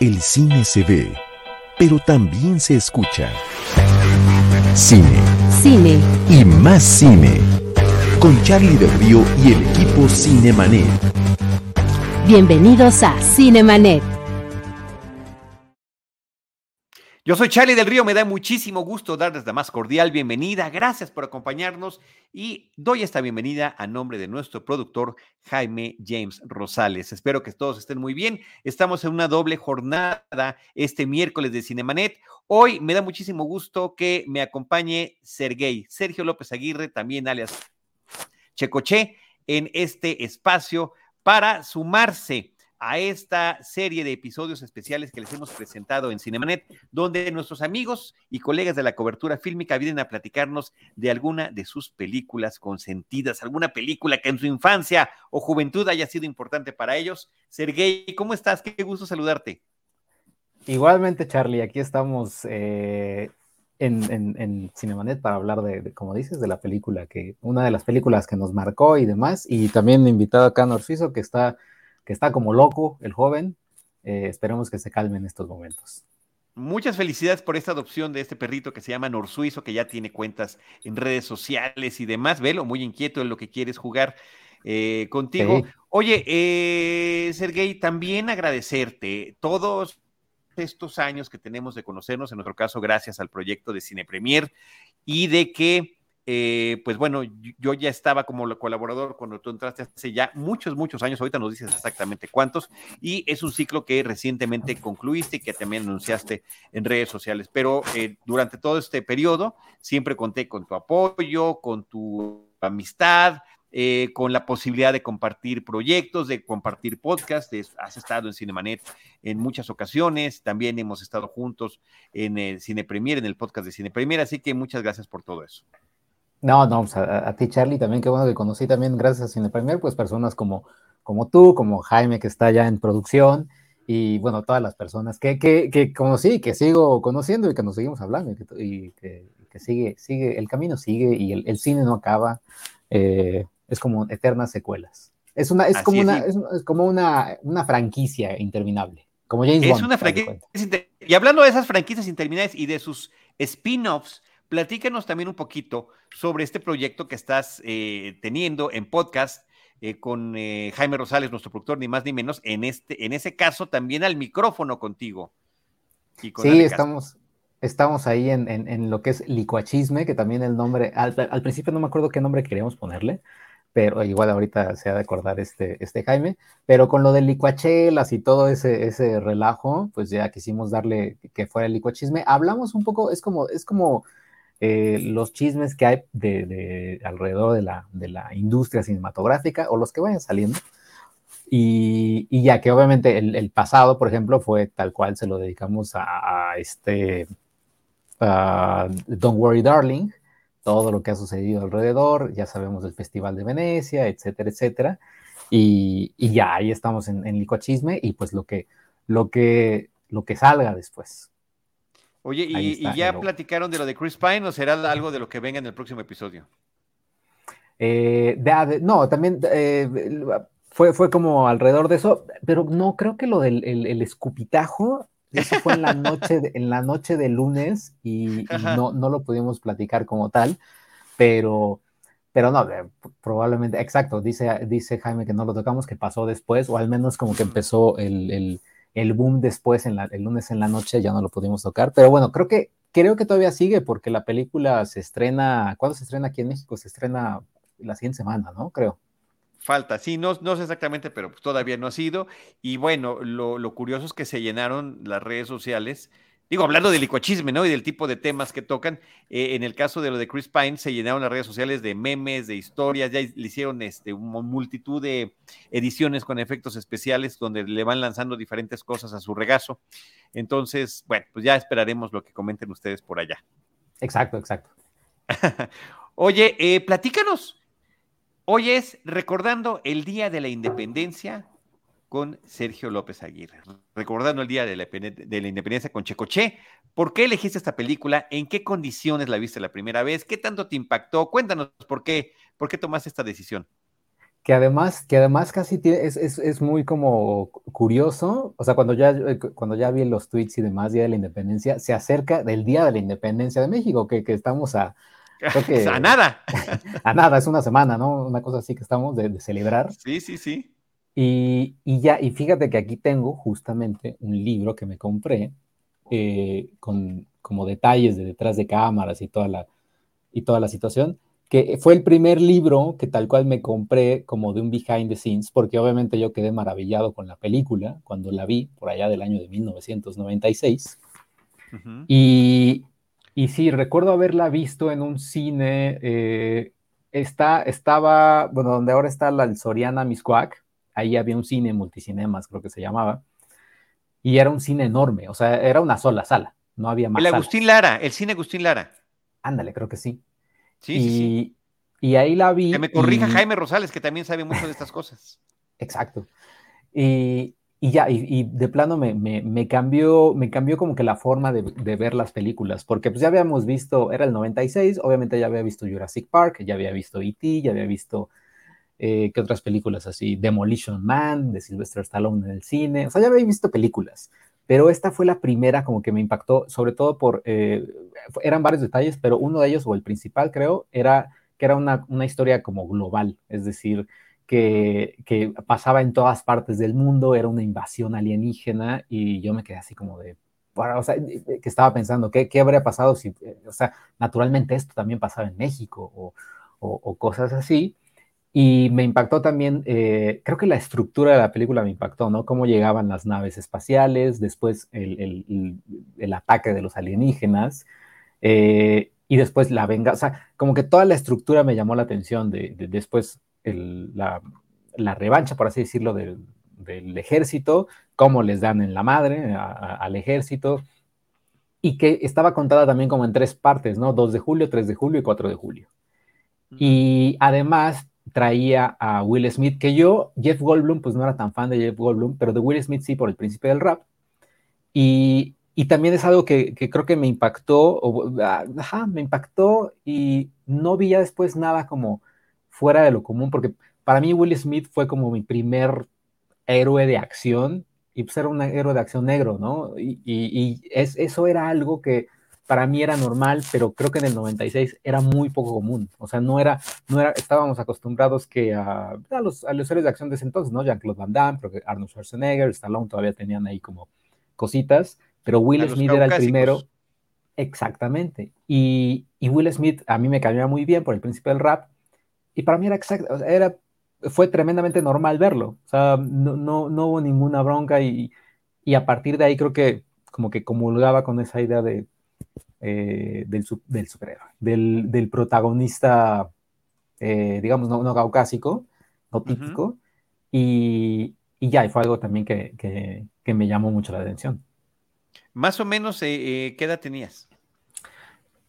El cine se ve, pero también se escucha. Cine. Cine. Y más cine. Con Charlie del Río y el equipo Cinemanet. Bienvenidos a Cinemanet. Yo soy Charlie del Río, me da muchísimo gusto darles la más cordial bienvenida. Gracias por acompañarnos y doy esta bienvenida a nombre de nuestro productor Jaime James Rosales. Espero que todos estén muy bien. Estamos en una doble jornada este miércoles de Cinemanet. Hoy me da muchísimo gusto que me acompañe Sergey, Sergio López Aguirre, también alias Checoche, en este espacio para sumarse a esta serie de episodios especiales que les hemos presentado en Cinemanet, donde nuestros amigos y colegas de la cobertura fílmica vienen a platicarnos de alguna de sus películas consentidas, alguna película que en su infancia o juventud haya sido importante para ellos. Sergey, ¿cómo estás? Qué gusto saludarte. Igualmente, Charlie, aquí estamos eh, en, Cinemanet para hablar de, como dices, de la película, que una de las películas que nos marcó y demás, y también invitado acá a Norfiso, que está que está como loco el joven. Eh, esperemos que se calme en estos momentos. Muchas felicidades por esta adopción de este perrito que se llama Norsuizo, que ya tiene cuentas en redes sociales y demás. Velo, muy inquieto en lo que quieres jugar eh, contigo. Oye, eh, Sergey, también agradecerte todos estos años que tenemos de conocernos, en nuestro caso, gracias al proyecto de Cine Premier y de que eh, pues bueno, yo ya estaba como colaborador cuando tú entraste hace ya muchos, muchos años, ahorita nos dices exactamente cuántos, y es un ciclo que recientemente concluiste y que también anunciaste en redes sociales, pero eh, durante todo este periodo siempre conté con tu apoyo, con tu amistad, eh, con la posibilidad de compartir proyectos, de compartir podcasts. has estado en Cinemanet en muchas ocasiones, también hemos estado juntos en el Cine Premier, en el podcast de Cine Premier, así que muchas gracias por todo eso. No, no, pues, a, ti Charlie también, qué bueno que conocí también gracias a Cine Premier, pues personas como, como tú, como Jaime que está ya en producción y bueno, todas las personas que, que, que conocí, que sigo conociendo y que nos seguimos hablando y que, que, sigue, sigue, el camino sigue y el, el cine no acaba, eh, es como eternas secuelas. Es, una, es como, una, es, como una, una franquicia interminable, como James Es una franquicia, y hablando de esas franquicias interminables y de sus spin-offs, Platícanos también un poquito sobre este proyecto que estás eh, teniendo en podcast eh, con eh, Jaime Rosales, nuestro productor, ni más ni menos, en, este, en ese caso también al micrófono contigo. sí, estamos, estamos ahí en, lo que es licuachisme, que también el nombre, al, principio no me acuerdo qué nombre queríamos ponerle, pero igual ahorita se ha de acordar este, este Jaime, pero con lo de licuachelas y todo ese, ese relajo, pues ya quisimos darle que fuera el licuachisme. Hablamos un poco, es como, es como eh, los chismes que hay de, alrededor de la, de la, industria cinematográfica o los que vayan saliendo. Y, ya que obviamente el, pasado, por ejemplo, fue tal cual se lo dedicamos a, este Don't Worry Darling, todo lo que ha sucedido alrededor, ya sabemos del Festival de Venecia, etcétera, etcétera. Y, ya ahí estamos en, en y pues lo que, lo que, lo que salga después. Oye, y, ya platicaron de lo de Chris Pine o será algo de lo que venga en el próximo episodio? Eh, no, también eh, fue, fue como alrededor de eso, pero no, creo que lo del el, escupitajo, eso fue en la noche, de, en la noche de lunes y, no, no lo pudimos platicar como tal, pero, pero no, eh, probablemente, exacto, dice, dice Jaime que no lo tocamos, que pasó después, o al menos como que empezó el el boom después, en el lunes en la noche, ya no lo pudimos tocar. Pero bueno, creo que, creo que todavía sigue porque la película se estrena, ¿cuándo se estrena aquí en México? Se estrena la siguiente semana, ¿no? Creo. Falta, sí, no, no sé exactamente, pero todavía no ha sido. Y bueno, lo, lo curioso es que se llenaron las redes sociales digo, hablando del licochisme, ¿no? Y del tipo de temas que tocan, eh, en el caso de lo de Chris Pine, se llenaron las redes sociales de memes, de historias, ya le hicieron este, una multitud de ediciones con efectos especiales donde le van lanzando diferentes cosas a su regazo. Entonces, bueno, pues ya esperaremos lo que comenten ustedes por allá. Exacto, exacto. Oye, eh, platícanos. Hoy es recordando el Día de la Independencia con Sergio López Aguirre. Recordando el día de la, independencia con Checoche, ¿por qué elegiste esta película? ¿En qué condiciones la viste la primera vez? ¿Qué tanto te impactó? Cuéntanos por qué, por qué tomaste esta decisión. que además, que además casi es, es, es, muy como curioso, o sea, cuando ya, eh, cuando ya vi los tweets y demás, Día de la Independencia, se acerca del Día de la Independencia de México, que, que estamos a... a nada. a nada, es una semana, ¿no? Una cosa así que estamos de, celebrar. Sí, sí, sí. Y, y, ya, y fíjate que aquí tengo justamente un libro que me compré eh, con como detalles de detrás de cámaras y toda la, y toda la situación que fue el primer libro que tal cual me compré como de un behind the scenes, porque obviamente yo quedé maravillado con la película cuando la vi por allá del año de 1996. y, y sí, recuerdo haberla visto en un cine, eh, está, estaba, bueno, donde ahora está la el Soriana Miscuac, ahí había un cine, multicinemas creo que se llamaba, y era un cine enorme, o sea, era una sola sala, no había más. El Agustín Lara, el cine Agustín Lara. Ándale, creo que sí y, y ahí la vi. Que me corrija Jaime Rosales, que también sabe mucho de estas cosas. Exacto. Y, y ya, y, de plano me, me, me, cambió, me cambió como que la forma de, de, ver las películas, porque pues ya habíamos visto, era el 96, obviamente ya había visto Jurassic Park, ya había visto E.T., ya había visto, eh, ¿qué otras películas así? Demolition Man, de Sylvester Stallone en el cine, o sea, ya había visto películas, pero esta fue la primera como que me impactó, sobre todo por, eh, eran varios detalles, pero uno de ellos, o el principal creo, era que era una, una historia como global, es decir, que, que, pasaba en todas partes del mundo, era una invasión alienígena y yo me quedé así como de, o sea, que estaba pensando, ¿qué, qué habría pasado si, eh, o sea, naturalmente esto también pasaba en México o, o, o cosas así. Y me impactó también, eh, creo que la estructura de la película me impactó, ¿no? Cómo llegaban las naves espaciales, después el, el, el, ataque de los alienígenas, eh, y después la venganza, o sea, como que toda la estructura me llamó la atención de, de después la, la, revancha, por así decirlo, del, del, ejército, cómo les dan en la madre a, a, al ejército, y que estaba contada también como en tres partes, ¿no? 2 de julio, 3 de julio y 4 de julio. Y además traía a Will Smith, que yo, Jeff Goldblum, pues no era tan fan de Jeff Goldblum, pero de Will Smith sí por el príncipe del rap. Y, y también es algo que, que, creo que me impactó, o, ah, ajá, me impactó y no vi ya después nada como fuera de lo común, porque para mí Will Smith fue como mi primer héroe de acción, y pues era un héroe de acción negro, ¿no? Y, y, y es, eso era algo que para mí era normal, pero creo que en el 96 era muy poco común. O sea, no era, no era, estábamos acostumbrados que a, a los, a los héroes de acción de ese entonces, ¿no? Jean-Claude Van Damme, Arnold Schwarzenegger, Stallone todavía tenían ahí como cositas, pero Will Smith era el primero. Exactamente. Y, y, Will Smith a mí me caía muy bien por el principio del rap, y para mí era exacto, era, fue tremendamente normal verlo. O sea, no, no, no hubo ninguna bronca y, y a partir de ahí creo que como que comulgaba con esa idea de eh, del, del, superhéroe, del, del protagonista, eh, digamos, no, no, caucásico, no típico, uh -huh. y, y, ya, y fue algo también que, que, que, me llamó mucho la atención. Más o menos, eh, ¿qué edad tenías?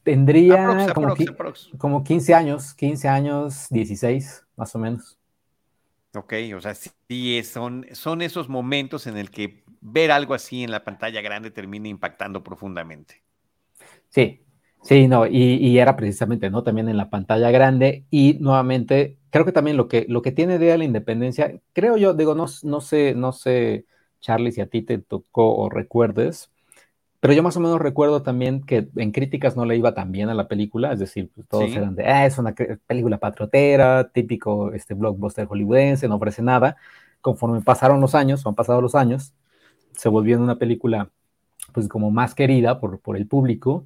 Tendría aprox, como, aprox, aprox. como 15 años, 15 años, 16, más o menos. Ok, o sea, sí, son, son esos momentos en el que ver algo así en la pantalla grande termina impactando profundamente. Sí, sí, no, y, y, era precisamente, ¿no? También en la pantalla grande y nuevamente, creo que también lo que, lo que tiene de la independencia, creo yo, digo, no, no sé, no sé, Charlie, si a ti te tocó o recuerdes, pero yo más o menos recuerdo también que en críticas no le iba tan bien a la película, es decir, pues todos sí. eran de, ah, es una película patriotera, típico este blockbuster hollywoodense, no ofrece nada. Conforme pasaron los años, o han pasado los años, se volvió en una película pues como más querida por, por el público.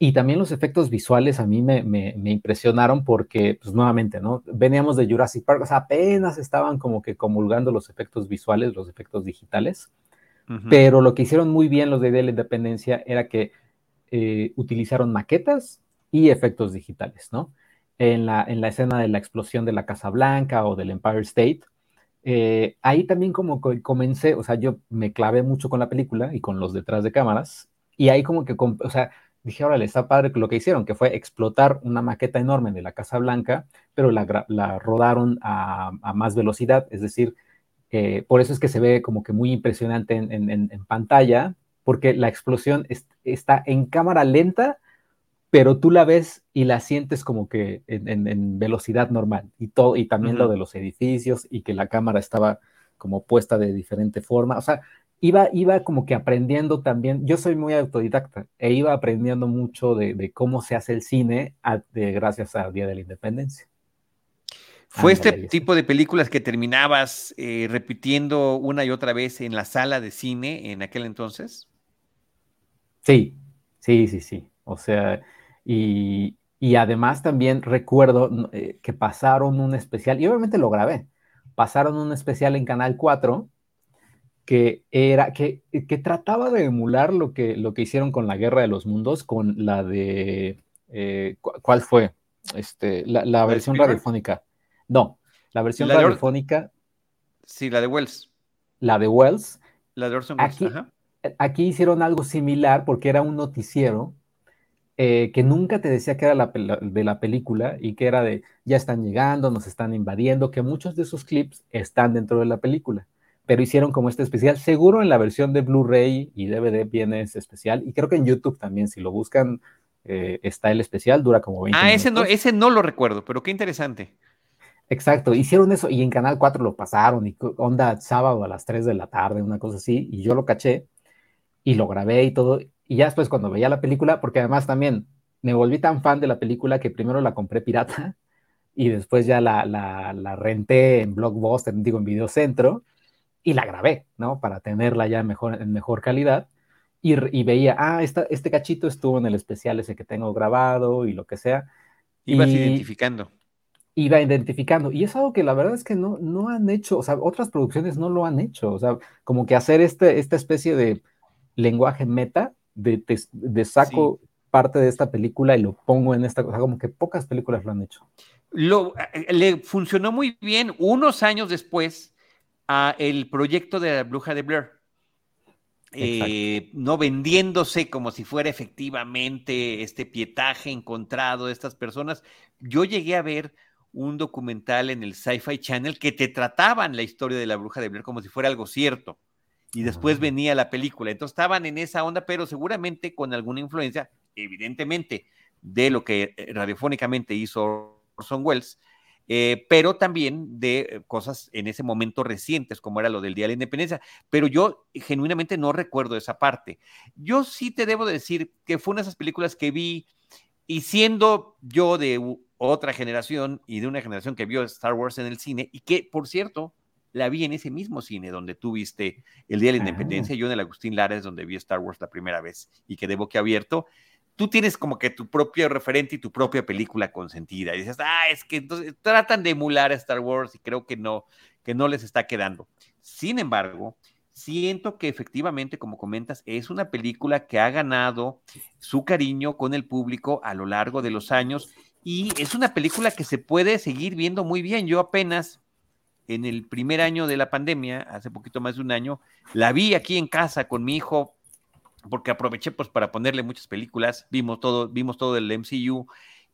Y también los efectos visuales a mí me, me, me, impresionaron porque, pues nuevamente, ¿no? Veníamos de Jurassic Park, o sea, apenas estaban como que comulgando los efectos visuales, los efectos digitales, uh -huh. pero lo que hicieron muy bien los de Día de la Independencia era que eh, utilizaron maquetas y efectos digitales, ¿no? En la, en la escena de la explosión de la Casa Blanca o del Empire State, eh, ahí también como comencé, o sea, yo me clavé mucho con la película y con los detrás de cámaras, y ahí como que, o sea, dije, órale, está padre lo que hicieron, que fue explotar una maqueta enorme de la Casa Blanca, pero la, la rodaron a, a, más velocidad, es decir, eh, por eso es que se ve como que muy impresionante en, en, en pantalla, porque la explosión es, está en cámara lenta, pero tú la ves y la sientes como que en, velocidad normal. Y todo, y también lo de los edificios y que la cámara estaba como puesta de diferente forma, o sea, iba, iba como que aprendiendo también, yo soy muy autodidacta e iba aprendiendo mucho de, cómo se hace el cine gracias al Día de la Independencia. ¿Fue este tipo de películas que terminabas eh, repitiendo una y otra vez en la sala de cine en aquel entonces? Sí, sí, sí, sí. O sea, y, además también recuerdo eh, que pasaron un especial, y obviamente lo grabé, pasaron un especial en Canal 4 que era, que, que trataba de emular lo que, lo que hicieron con la Guerra de los Mundos, con la de, eh, ¿cuál fue? Este, la, versión radiofónica. No, la versión radiofónica. Sí, la de Wells. La de Wells. La de Orson Welles. Aquí, aquí hicieron algo similar porque era un noticiero eh, que nunca te decía que era la, de la película y que era de ya están llegando, nos están invadiendo, que muchos de esos clips están dentro de la película, pero hicieron como este especial. Seguro en la versión de Blu-ray y DVD viene ese especial y creo que en YouTube también, si lo buscan, eh, está el especial, dura como 20 Ah, ese no, ese no lo recuerdo, pero qué interesante. Exacto, hicieron eso y en Canal 4 lo pasaron y onda sábado a las 3 de la tarde, una cosa así, y yo lo caché y lo grabé y todo. Y ya después cuando veía la película, porque además también me volví tan fan de la película que primero la compré pirata y después ya la, la, renté en Blockbuster, digo en Videocentro, y la grabé, ¿no? Para tenerla ya mejor, en mejor calidad. Y, y veía, ah, esta, este cachito estuvo en el especial ese que tengo grabado y lo que sea. Ibas identificando. Iba identificando. Y es algo que la verdad es que no, no han hecho, o sea, otras producciones no lo han hecho. O sea, como que hacer este, esta especie de lenguaje meta, de, de, saco parte de esta película y lo pongo en esta cosa, como que pocas películas lo han hecho. Lo, eh, le funcionó muy bien unos años después a el proyecto de la bruja de Blair. Eh, no vendiéndose como si fuera efectivamente este pietaje encontrado de estas personas. Yo llegué a ver un documental en el Sci-Fi Channel que te trataban la historia de la bruja de Blair como si fuera algo cierto y después venía la película. Entonces estaban en esa onda, pero seguramente con alguna influencia, evidentemente, de lo que eh, radiofónicamente hizo Orson Welles, eh, pero también de eh, cosas en ese momento recientes, como era lo del Día de la Independencia. Pero yo genuinamente no recuerdo esa parte. Yo sí te debo decir que fue una de esas películas que vi, y siendo yo de otra generación y de una generación que vio Star Wars en el cine, y que, por cierto, la vi en ese mismo cine donde tú viste el Día de la ah. Independencia, yo en el Agustín Lara es donde vi Star Wars la primera vez y quedé boquiabierto. Tú tienes como que tu propio referente y tu propia película consentida. Y dices, ah, es que entonces tratan de emular a Star Wars y creo que no, que no les está quedando. Sin embargo, siento que efectivamente, como comentas, es una película que ha ganado su cariño con el público a lo largo de los años y es una película que se puede seguir viendo muy bien. Yo apenas en el primer año de la pandemia, hace poquito más de un año, la vi aquí en casa con mi hijo, porque aproveché pues para ponerle muchas películas, vimos todo, vimos todo el MCU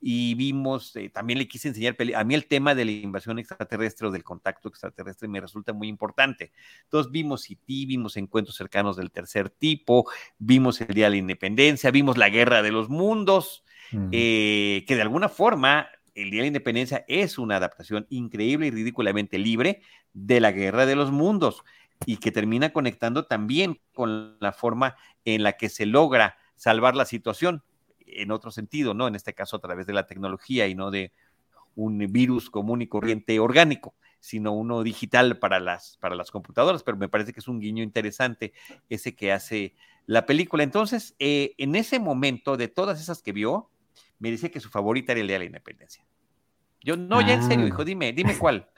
y vimos, eh, también le quise enseñar, a mí el tema de la invasión extraterrestre o del contacto extraterrestre me resulta muy importante. Entonces vimos IT, vimos encuentros cercanos del tercer tipo, vimos el Día de la Independencia, vimos la Guerra de los Mundos, eh, que de alguna forma el Día de la Independencia es una adaptación increíble y ridículamente libre de la Guerra de los Mundos y que termina conectando también con la forma en la que se logra salvar la situación, en otro sentido, ¿no? En este caso a través de la tecnología y no de un virus común y corriente orgánico, sino uno digital para las, para las computadoras, pero me parece que es un guiño interesante ese que hace la película. Entonces, eh, en ese momento, de todas esas que vio, me dice que su favorita era el Día de la Independencia. Yo, no, ya en serio, hijo, ah. dime, dime cuál.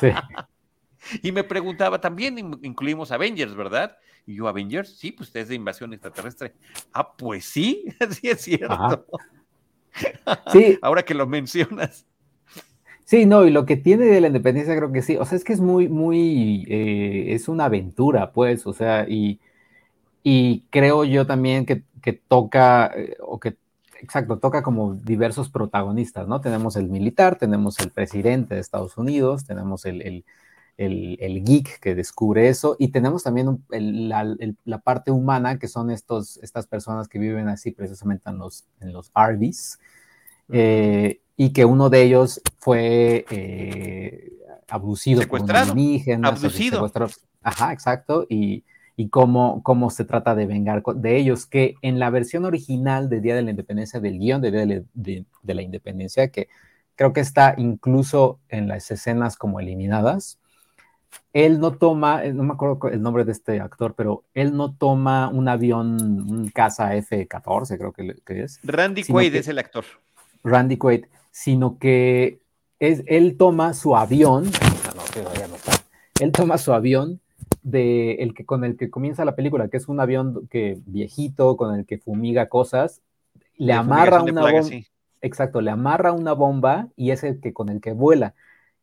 sí. Y me preguntaba, también incluimos Avengers, ¿verdad? Y yo, Avengers, sí, pues es de invasión extraterrestre. Ah, pues sí, sí es cierto. Sí. Ahora que lo mencionas. Sí, no, y lo que tiene de la independencia creo que sí. O sea, es que es muy, muy, eh, es una aventura, pues, o sea, y, y creo yo también que, que toca, eh, o que exacto, toca como diversos protagonistas, ¿no? Tenemos el militar, tenemos el presidente de Estados Unidos, tenemos el, el, geek que descubre eso, y tenemos también la, parte humana, que son estos, estas personas que viven así precisamente en los, en los RVs, eh, y que uno de ellos fue eh, abducido por un alienígena. Abducido. Ajá, exacto, y, y cómo, cómo se trata de vengar de ellos, que en la versión original de Día de la Independencia, del guion de Día de, de la Independencia, que creo que está incluso en las escenas como eliminadas, él no toma, eh, no me acuerdo el nombre de este actor, pero él no toma un avión, un casa F-14, creo que, es. Randy Quaid es el actor. Randy Quaid, sino que es, él toma su avión, él toma su avión de el que con el que comienza la película, que es un avión que viejito, con el que fumiga cosas, le amarra una bomba. Exacto, le amarra una bomba y es el que con el que vuela.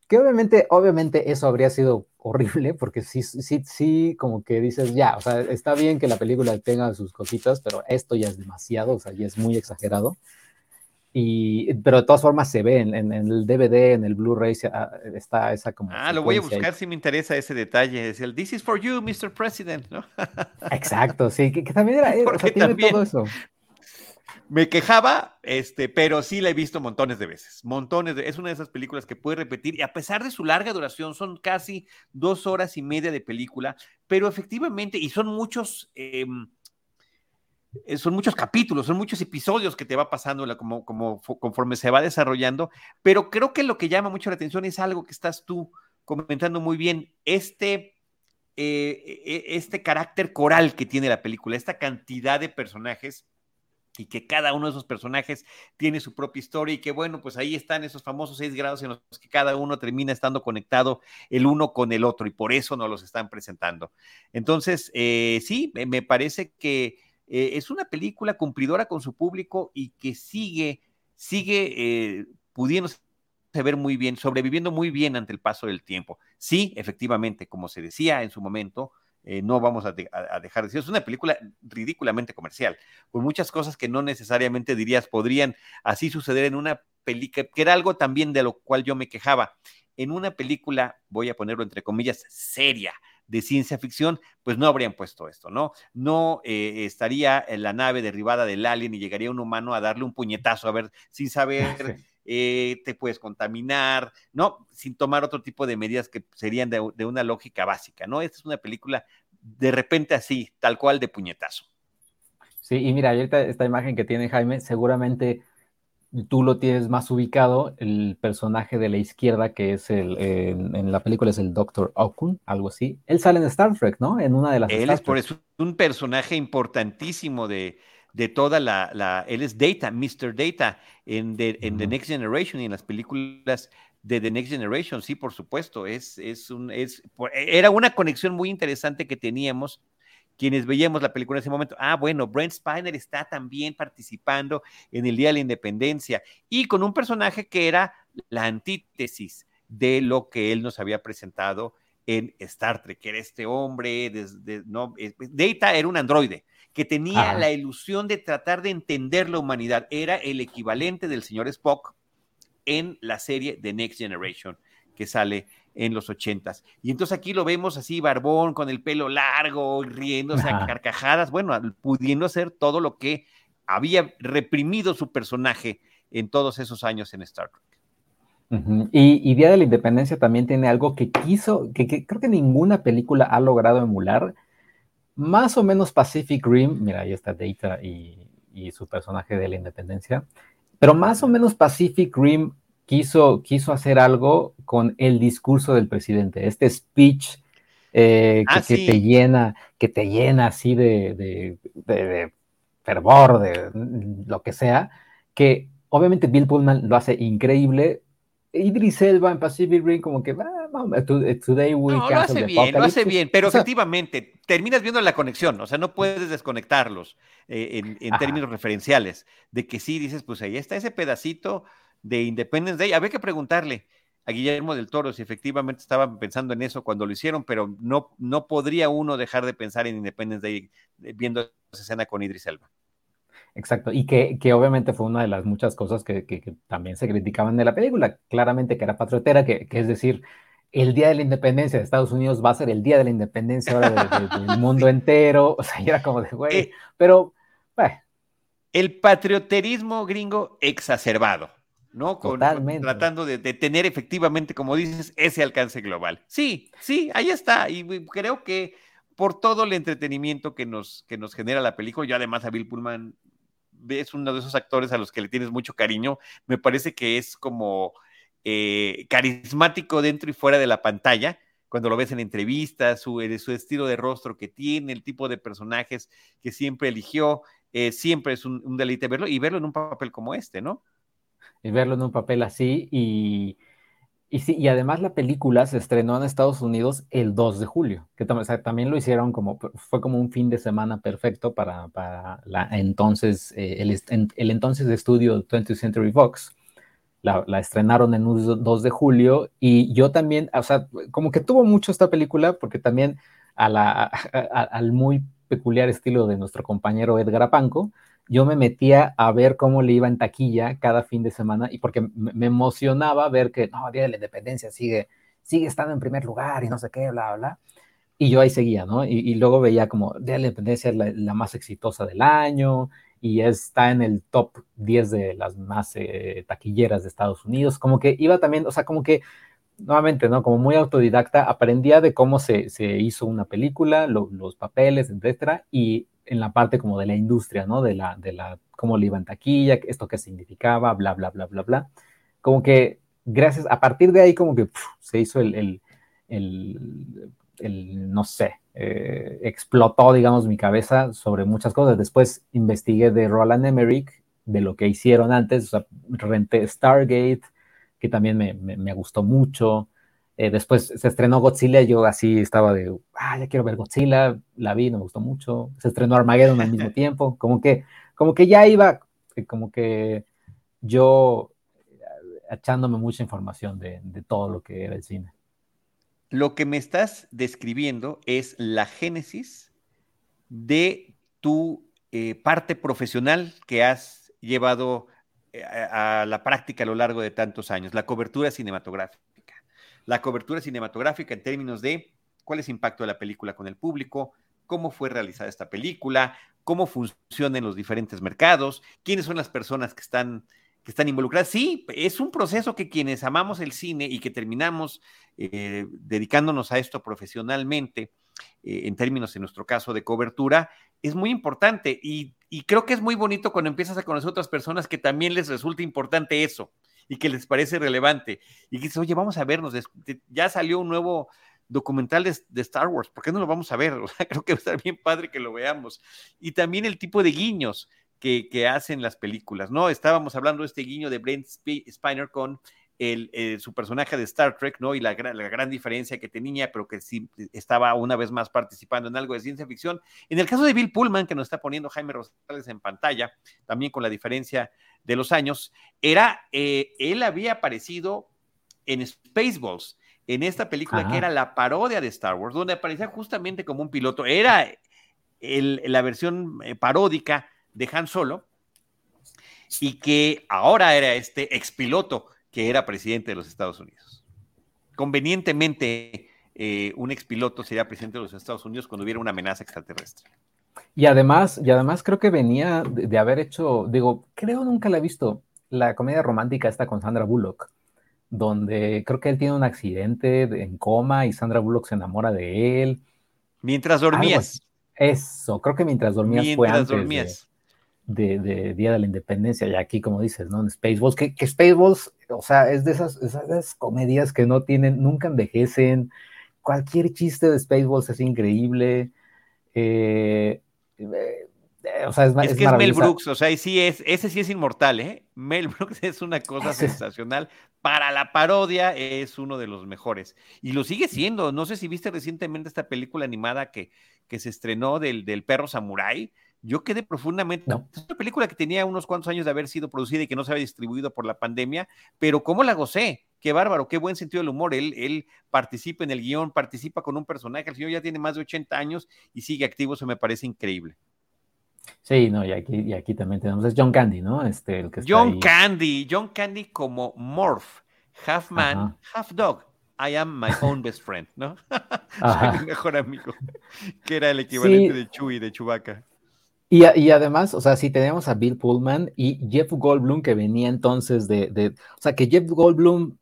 Que obviamente, obviamente eso habría sido horrible, porque sí, sí, sí, como que dices, ya, o sea, está bien que la película tenga sus cositas, pero esto ya es demasiado, o sea, ya es muy exagerado. Y, pero de todas formas se ve en, el DVD, en el Blu-ray, ah, está esa como. Ah, lo voy a buscar si me interesa ese detalle. Es el This is for you, Mr. President, ¿no? Exacto, sí, que, también era, o sea, tiene todo eso me quejaba, este, pero sí la he visto montones de veces. Montones de, es una de esas películas que puede repetir y a pesar de su larga duración, son casi dos horas y media de película, pero efectivamente, y son muchos, em, eh, son muchos capítulos, son muchos episodios que te va pasando como, como, conforme se va desarrollando, pero creo que lo que llama mucho la atención es algo que estás tú comentando muy bien, este... Eh, e, este carácter coral que tiene la película, esta cantidad de personajes y que cada uno de esos personajes tiene su propia historia y que bueno, pues ahí están esos famosos seis grados en los que cada uno termina estando conectado el uno con el otro y por eso nos los están presentando. Entonces, eh, sí, me parece que eh, es una película cumplidora con su público y que sigue, sigue eh, pudiéndose ver muy bien, sobreviviendo muy bien ante el paso del tiempo. Sí, efectivamente, como se decía en su momento, eh, no vamos a, dejar de decir. Es una película ridículamente comercial, con muchas cosas que no necesariamente dirías podrían así suceder en una película, que era algo también de lo cual yo me quejaba. En una película, voy a ponerlo entre comillas, seria, de ciencia ficción, pues no habrían puesto esto, ¿no? No eh, estaría en la nave derribada del alien y llegaría un humano a darle un puñetazo, a ver, sin saber, eh, te puedes contaminar, ¿no? Sin tomar otro tipo de medidas que serían de, de, una lógica básica, ¿no? Esta es una película de repente así, tal cual de puñetazo. Sí, y mira, ahorita esta imagen que tiene Jaime, seguramente tú lo tienes más ubicado, el personaje de la izquierda, que es el, en, la película es el Doctor Okun, algo así. Él sale en Star Trek, ¿no? En una de las... Él es por eso un personaje importantísimo de, de toda la, la, Él es Data, Mr. Data, en, The, en The Next Generation y en las películas de The Next Generation, sí, por supuesto, es, es un, es, era una conexión muy interesante que teníamos quienes veíamos la película en ese momento, ah, bueno, Brent Spiner está también participando en el Día de la Independencia y con un personaje que era la antítesis de lo que él nos había presentado en Star Trek, que era este hombre, no, Data era un androide que tenía la ilusión de tratar de entender la humanidad, era el equivalente del señor Spock en la serie The Next Generation que sale en los ochentas. Y entonces aquí lo vemos así, barbón, con el pelo largo, riéndose a carcajadas, bueno, pudiendo hacer todo lo que había reprimido su personaje en todos esos años en Star Trek. y, Día de la Independencia también tiene algo que quiso, que, creo que ninguna película ha logrado emular, más o menos Pacific Rim, mira, ahí está Data y, y su personaje de la Independencia, pero más o menos Pacific Rim quiso, quiso hacer algo con el discurso del presidente, este speech eh, ah, que, te llena, que te llena así de, fervor, de lo que sea, que obviamente Bill Pullman lo hace increíble. Idris Elba en Pacific Rim como que ah, today we no, lo hace bien, lo hace bien, pero efectivamente terminas viendo la conexión, o sea, no puedes desconectarlos eh, en, términos referenciales, de que sí dices, pues ahí está ese pedacito de Independence Day. Había que preguntarle a Guillermo del Toro si efectivamente estaban pensando en eso cuando lo hicieron, pero no, no podría uno dejar de pensar en Independence Day eh, viendo esa escena con Idris Elba. Exacto, y que, que, obviamente fue una de las muchas cosas que, que, también se criticaban de la película, claramente que era patriotera, que es decir, el día de la independencia de Estados Unidos va a ser el día de la independencia ahora del mundo entero. O sea, era como de, güey, eh, pero, El patrioterismo gringo exacerbado. ¿no? Totalmente. tratando de, tener efectivamente, como dices, ese alcance global. Sí, sí, ahí está. Y creo que por todo el entretenimiento que nos, que nos genera la película, yo además a Bill Pullman es uno de esos actores a los que le tienes mucho cariño, me parece que es como eh, carismático dentro y fuera de la pantalla, cuando lo ves en entrevistas, su, eh, estilo de rostro que tiene, el tipo de personajes que siempre eligió, eh, siempre es un, un deleite verlo y verlo en un papel como este, ¿no? y verlo en un papel así. Y, sí, y además la película se estrenó en Estados Unidos el 2 de julio, que también lo hicieron como, fue como un fin de semana perfecto para, la entonces, eh, el, el, entonces estudio 20th Century Fox. La, la, estrenaron en un 2 de julio y yo también, o sea, como que tuvo mucho esta película porque también la, al muy peculiar estilo de nuestro compañero Edgar Apanco, yo me metía a ver cómo le iba en taquilla cada fin de semana y porque me emocionaba ver que, no, Día de la Independencia sigue, sigue estando en primer lugar y no sé qué, bla, bla. Y yo ahí seguía, ¿no? Y, luego veía como Día de la Independencia es la, más exitosa del año y está en el top 10 de las más eh, taquilleras de Estados Unidos. Como que iba también, o sea, como que nuevamente, ¿no? Como muy autodidacta, aprendía de cómo se, se hizo una película, los papeles, etcétera, y en la parte como de la industria, ¿no? De la, de la, cómo le iba en taquilla, esto qué significaba, bla, bla, bla, bla, bla. Como que gracias, a partir de ahí como que se hizo el, el, el, el no sé, eh, explotó, digamos, mi cabeza sobre muchas cosas. Después investigué de Roland Emmerich, de lo que hicieron antes, o sea, renté Stargate, que también me, me, me gustó mucho. Eh, después se estrenó Godzilla, yo así estaba de, ah, ya quiero ver Godzilla, la vi, no me gustó mucho. Se estrenó Armageddon al mismo tiempo, como que, como que ya iba, eh, como que yo echándome mucha información de, de todo lo que era el cine. Lo que me estás describiendo es la génesis de tu parte profesional que has llevado a la práctica a lo largo de tantos años, la cobertura cinematográfica. La cobertura cinematográfica en términos de cuál es el impacto de la película con el público, cómo fue realizada esta película, cómo funcionan los diferentes mercados, quiénes son las personas que están, que están involucradas. Sí, es un proceso que quienes amamos el cine y que terminamos eh, dedicándonos a esto profesionalmente, eh, en términos, en nuestro caso, de cobertura, es muy importante y, creo que es muy bonito cuando empiezas a conocer otras personas que también les resulta importante eso y que les parece relevante. Y dices, oye, vamos a vernos, ya salió un nuevo documental de, Star Wars, ¿por qué no lo vamos a ver? Creo que va a estar bien padre que lo veamos. Y también el tipo de guiños que, que hacen las películas, ¿no? Estábamos hablando de este guiño de Brent Spiner con el, eh, su personaje de Star Trek, ¿no? Y la, la, gran diferencia que tenía, pero que sí estaba una vez más participando en algo de ciencia ficción. En el caso de Bill Pullman, que nos está poniendo Jaime Rosales en pantalla, también con la diferencia de los años, era, eh, él había aparecido en Spaceballs, en esta película que era la parodia de Star Wars, donde aparecía justamente como un piloto. Era el, la versión eh, paródica de Han Solo y que ahora era este expiloto que era presidente de los Estados Unidos. Convenientemente, eh, un expiloto sería presidente de los Estados Unidos cuando hubiera una amenaza extraterrestre. Y además, y además creo que venía de, haber hecho, digo, creo nunca la he visto, la comedia romántica esta con Sandra Bullock, donde creo que él tiene un accidente en coma y Sandra Bullock se enamora de él. Mientras dormías. Eso, creo que mientras dormías fue antes dormías. De, Día de la Independencia, y aquí como dices, ¿no? En Spaceballs, que, que Spaceballs, o sea, es de esas, esas comedias que no tienen, nunca envejecen, cualquier chiste de Spaceballs es increíble, eh, eh, o sea, es, que es Mel Brooks, o sea, sí es, ese sí es inmortal, ¿eh? Mel Brooks es una cosa sensacional. Para la parodia es uno de los mejores. Y lo sigue siendo. No sé si viste recientemente esta película animada que, que se estrenó del, del perro samurái. Yo quedé profundamente. Es una película que tenía unos cuantos años de haber sido producida y que no se había distribuido por la pandemia, pero ¿cómo la gocé? Qué bárbaro, qué buen sentido del humor. Él, él participa en el guion, participa con un personaje. El señor ya tiene más de 80 años y sigue activo. Eso me parece increíble. Sí, no, y aquí, y aquí también tenemos es John Candy, ¿no? Este, el que John Candy, John Candy como Morph, half man, half dog. I am my own best friend, ¿no? Soy mi mejor amigo, que era el equivalente de Chewie, de Chewbacca. Y, y, además, o sea, si tenemos a Bill Pullman y Jeff Goldblum, que venía entonces de, de o sea, que Jeff Goldblum,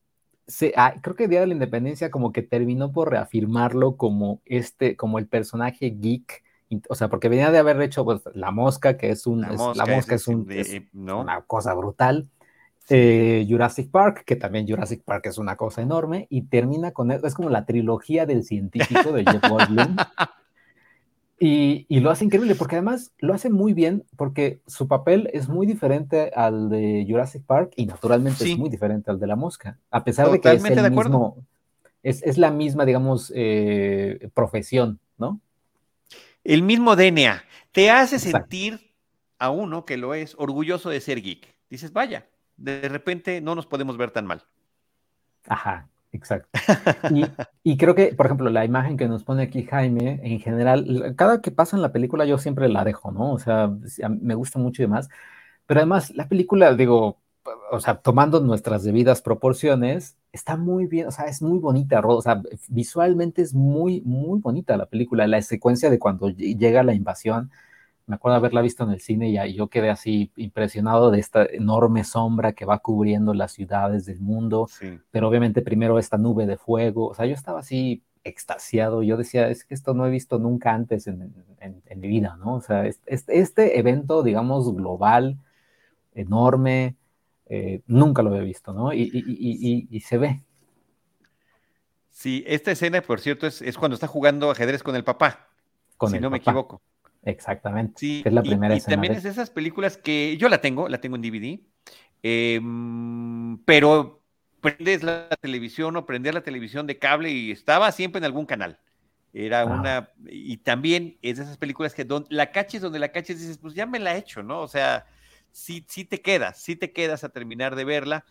se, ah, creo que Día de la Independencia como que terminó por reafirmarlo como este, como el personaje geek, o sea, porque venía de haber hecho pues, La Mosca, que es, un, la mosca, es, un, una cosa brutal, eh, Jurassic Park, que también Jurassic Park es una cosa enorme, y termina con, es como la trilogía del científico de Jeff Goldblum. Y, y, lo hace increíble porque además lo hace muy bien porque su papel es muy diferente al de Jurassic Park y naturalmente es muy diferente al de la mosca, a pesar de que es, el mismo, es, es, la misma, digamos, eh, profesión, ¿no? El mismo DNA te hace sentir a uno que lo es orgulloso de ser geek. Dices, vaya, de repente no nos podemos ver tan mal. Ajá, exacto. Y, creo que, por ejemplo, la imagen que nos pone aquí Jaime, en general, cada que pasa en la película yo siempre la dejo, ¿no? O sea, me gusta mucho y demás. Pero además, la película, digo, o sea, tomando nuestras debidas proporciones, está muy bien, o sea, es muy bonita, o sea, visualmente es muy, muy bonita la película, la secuencia de cuando llega la invasión, me acuerdo haberla visto en el cine y yo quedé así impresionado de esta enorme sombra que va cubriendo las ciudades del mundo, pero obviamente primero esta nube de fuego, o sea, yo estaba así extasiado, yo decía, es que esto no he visto nunca antes en, mi vida, ¿no? O sea, este, este, evento, digamos, global, enorme, eh, nunca lo había visto, ¿no? Y, se ve. Sí, esta escena, por cierto, es, cuando está jugando ajedrez con el papá, con si no me equivoco. Exactamente. Sí, es la primera y, también es de esas películas que yo la tengo, la tengo en DVD, em, pero prendes la televisión o prender la televisión de cable y estaba siempre en algún canal. Era una, y también es de esas películas que don, la caches donde la caches dices, pues ya me la he hecho, ¿no? O sea, sí, sí te quedas, sí te quedas a terminar de verla.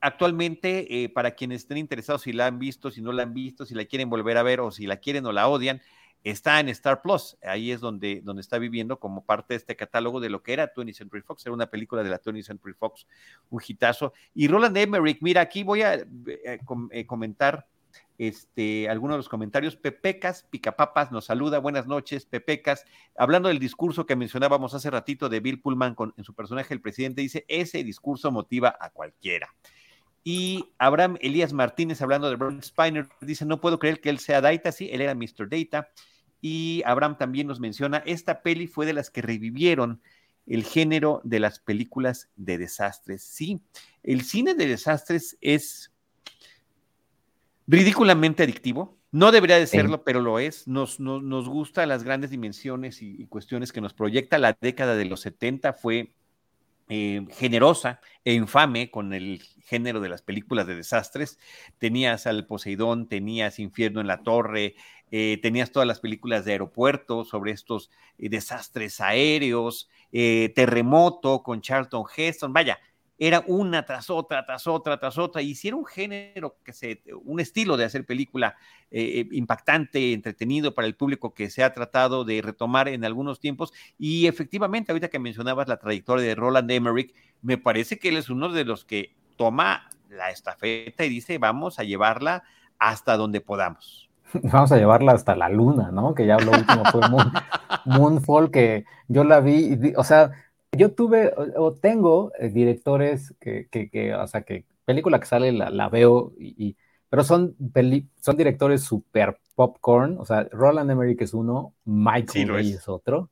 Actualmente, eh, para quienes estén interesados, si la han visto, si no la han visto, si la quieren volver a ver o si la quieren o la odian, está en Star Plus. Ahí es donde, donde está viviendo como parte de este catálogo de lo que era 20th Century Fox. Era una película de la 20th Century Fox, un hitazo. Y Roland Emmerich, mira, aquí voy a eh, eh, comentar este, algunos de los comentarios. Pepecas, Picapapas nos saluda. Buenas noches, Pepecas. Hablando del discurso que mencionábamos hace ratito de Bill Pullman con, en su personaje, el presidente dice: ese discurso motiva a cualquiera. Y Abraham Elías Martínez, hablando de Brian Spiner, dice: No puedo creer que él sea Data. Sí, él era Mr. Data. Y Abraham también nos menciona: Esta peli fue de las que revivieron el género de las películas de desastres. Sí, el cine de desastres es ridículamente adictivo. No debería de serlo, pero lo es. Nos, nos, nos gusta las grandes dimensiones y, cuestiones que nos proyecta. La década de los 70 fue eh, generosa e infame con el género de las películas de desastres. Tenías al Poseidón, tenías Infierno en la Torre, eh, tenías todas las películas de aeropuerto sobre estos eh, desastres aéreos, Terremoto con Charlton Heston. Vaya, era una tras otra, tras otra, tras otra, y si era un género que se, un estilo de hacer película eh, eh, impactante, entretenido para el público que se ha tratado de retomar en algunos tiempos, y efectivamente, ahorita que mencionabas la trayectoria de Roland Emmerich, me parece que él es uno de los que toma la estafeta y dice, vamos a llevarla hasta donde podamos. Vamos a llevarla hasta la luna, ¿no? Que ya lo último fue Moonfall, que yo la vi, o sea, yo tuve o, tengo eh, directores que, que, o sea, que película que sale la, veo, y, pero son, son directores super popcorn, o sea, Roland Emmerich es uno, Michael Bay es. otro,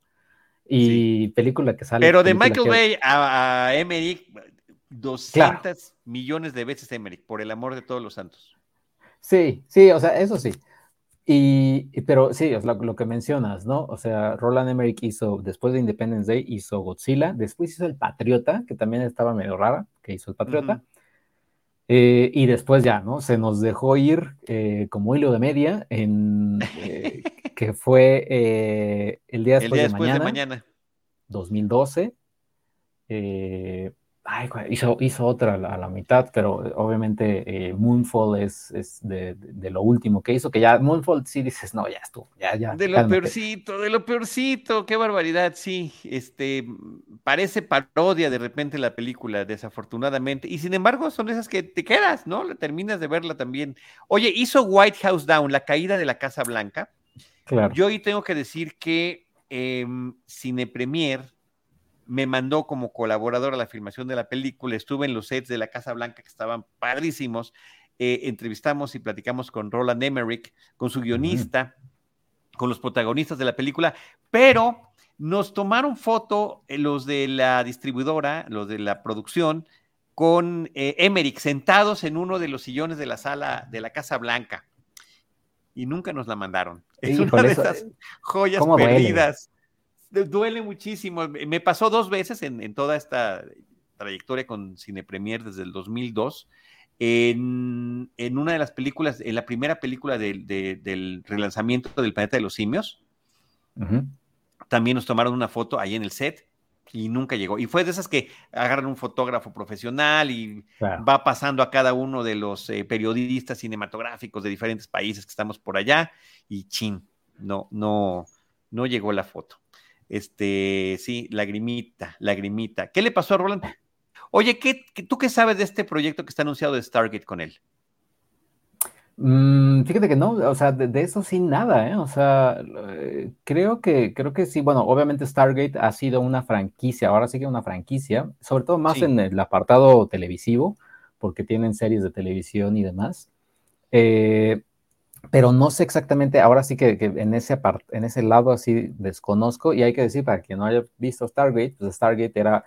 y película que sale. Pero de Michael Bay a, Emmerich, 200 millones de veces Emmerich, por el amor de todos los santos. Sí, sí, o sea, eso sí. Y, pero sí, es lo, que mencionas, ¿no? O sea, Roland Emmerich hizo, después de Independence Day, hizo Godzilla, después hizo El Patriota, que también estaba medio rara, que hizo El Patriota. Eh, y después ya, ¿no? Se nos dejó ir eh, como hilo de media en eh, que fue el día después, de, mañana, de mañana. 2012 hizo, hizo otra a la, mitad, pero obviamente eh, Moonfall es, es de, de, lo último que hizo, que ya Moonfall sí dices, no, ya estuvo, ya, ya. De lo peorcito, de lo peorcito, qué barbaridad, sí. Este, parece parodia de repente la película, desafortunadamente, y sin embargo son esas que te quedas, ¿no? Terminas de verla también. Oye, hizo White House Down, la caída de la Casa Blanca. Claro. Yo ahí tengo que decir que em, Cine Premier me mandó como colaborador a la filmación de la película, estuve en los sets de la Casa Blanca que estaban padrísimos, eh, entrevistamos y platicamos con Roland Emmerich, con su guionista, con los protagonistas de la película, pero nos tomaron foto eh, los de la distribuidora, los de la producción, con eh, Emmerich sentados en uno de los sillones de la sala de la Casa Blanca. Y nunca nos la mandaron. Es una de esas joyas perdidas. Duele? muchísimo. Me pasó dos veces en, toda esta trayectoria con Cine Premier desde el 2002. En, en, una de las películas, en la primera película del relanzamiento del Planeta de los Simios, también nos tomaron una foto ahí en el set y nunca llegó. Y fue de esas que agarran un fotógrafo profesional y va pasando a cada uno de los eh, periodistas cinematográficos de diferentes países que estamos por allá y chin, no, no, no llegó la foto. Este, sí, lagrimita, lagrimita. ¿Qué le pasó a Roland? Oye, ¿qué, ¿tú qué sabes de este proyecto que está anunciado de Stargate con él? Mm, fíjate que no, o sea, de, eso sin nada, ¿eh? O sea, eh, creo que, creo que sí, bueno, obviamente Stargate ha sido una franquicia, ahora sí que una franquicia, sobre todo más en el apartado televisivo, porque tienen series de televisión y demás. Eh, pero no sé exactamente, ahora sí que, en, ese en ese lado así desconozco, y hay que decir, para quien no haya visto Stargate, pues Stargate era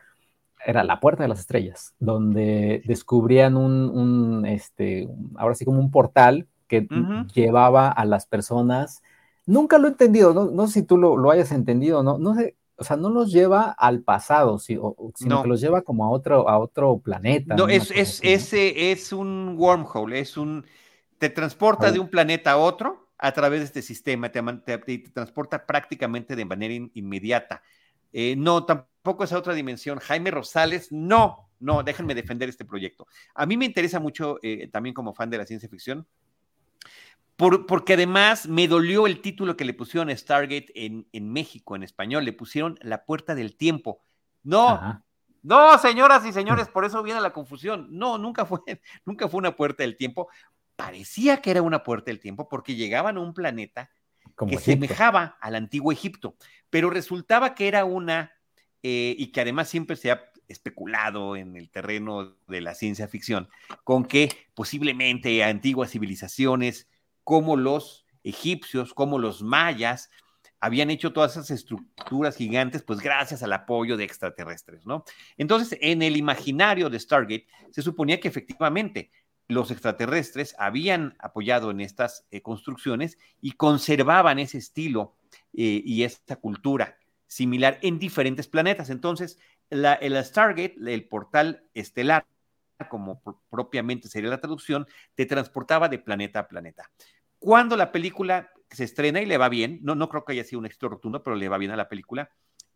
era la puerta de las estrellas, donde descubrían un, este, ahora sí como un portal que llevaba a las personas, nunca lo he entendido, no, sé si tú lo, hayas entendido, no, no sé, o sea, no los lleva al pasado, sino que los lleva como a otro, a otro planeta. No, es, es, ese es un wormhole, es un, te transporta de un planeta a otro a través de este sistema, te, te, transporta prácticamente de manera inmediata. Eh, no, tampoco esa otra dimensión. Jaime Rosales, no, no, déjenme defender este proyecto. A mí me interesa mucho, eh, también como fan de la ciencia ficción, porque además me dolió el título que le pusieron a Stargate en, México, en español. Le pusieron La Puerta del Tiempo. No, no, señoras y señores, por eso viene la confusión. No, nunca fue, nunca fue una puerta del tiempo. Parecía que era una puerta del tiempo porque llegaban a un planeta que semejaba al antiguo Egipto, pero resultaba que era una, eh, y que además siempre se ha especulado en el terreno de la ciencia ficción, con que posiblemente antiguas civilizaciones como los egipcios, como los mayas, habían hecho todas esas estructuras gigantes, pues gracias al apoyo de extraterrestres, ¿no? Entonces, en el imaginario de Stargate, se suponía que efectivamente los extraterrestres habían apoyado en estas eh, construcciones y conservaban ese estilo eh, y esta cultura similar en diferentes planetas. Entonces, la, el Stargate, el portal estelar, como propiamente sería la traducción, te transportaba de planeta a planeta. Cuando la película se estrena y le va bien, no, no creo que haya sido un éxito rotundo, pero le va bien a la película,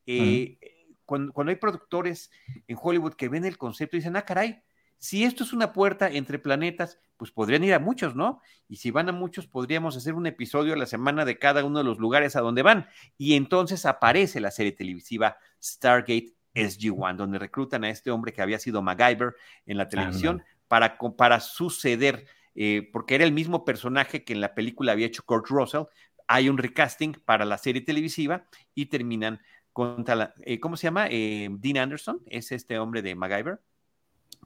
eh, cuando, cuando, hay productores en Hollywood que ven el concepto y dicen, ah, caray, si esto es una puerta entre planetas, pues podrían ir a muchos, ¿no? Y si van a muchos, podríamos hacer un episodio a la semana de cada uno de los lugares a donde van. Y entonces aparece la serie televisiva Stargate SG-1, donde reclutan a este hombre que había sido MacGyver en la televisión para, para suceder, eh, porque era el mismo personaje que en la película había hecho Kurt Russell. Hay un recasting para la serie televisiva y terminan con, eh, ¿cómo se llama? Eh, Dean Anderson, es este hombre de MacGyver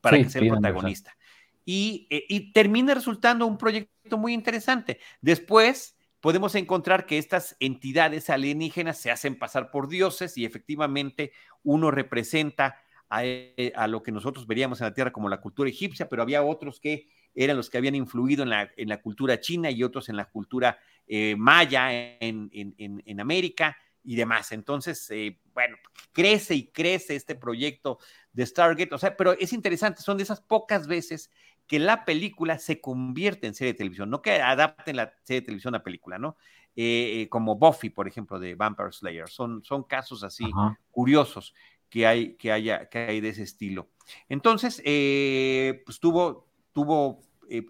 para que sea el protagonista. Y, eh, y, termina resultando un proyecto muy interesante. Después podemos encontrar que estas entidades alienígenas se hacen pasar por dioses y efectivamente uno representa a, eh, lo que nosotros veríamos en la Tierra como la cultura egipcia, pero había otros que eran los que habían influido en la, en la cultura china y otros en la cultura eh, maya en, en, en América y demás. Entonces, eh, bueno, crece y crece este proyecto de Stargate, o sea, pero es interesante, son de esas pocas veces que la película se convierte en serie de televisión, no que adapten la serie de televisión a película, ¿no? Eh, eh, como Buffy, por ejemplo, de Vampire Slayer, son, son casos así curiosos que hay, que, haya, que hay de ese estilo. Entonces, pues tuvo, tuvo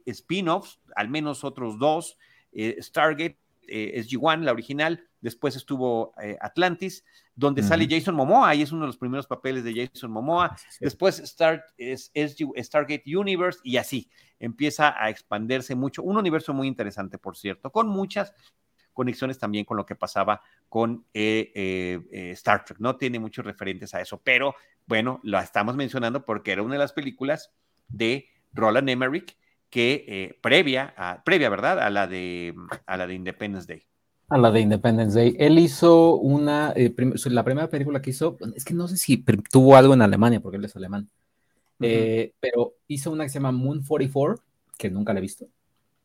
spin-offs, al menos otros dos, Stargate, SG-1, la original, después estuvo eh, Atlantis, donde sale Jason Momoa, ahí es uno de los primeros papeles de Jason Momoa, después Star, es, Stargate Universe y así empieza a expandirse mucho, un universo muy interesante, por cierto, con muchas conexiones también con lo que pasaba con eh, eh, Star Trek, ¿no? Tiene muchos referentes a eso, pero bueno, lo estamos mencionando porque era una de las películas de Roland Emmerich que previa, a, previa, ¿verdad? A la de, a la de Independence Day. A la de Independence Day. Él hizo una, eh, la primera película que hizo, es que no sé si tuvo algo en Alemania, porque él es alemán, eh, pero hizo una que se llama Moon 44, que nunca la he visto,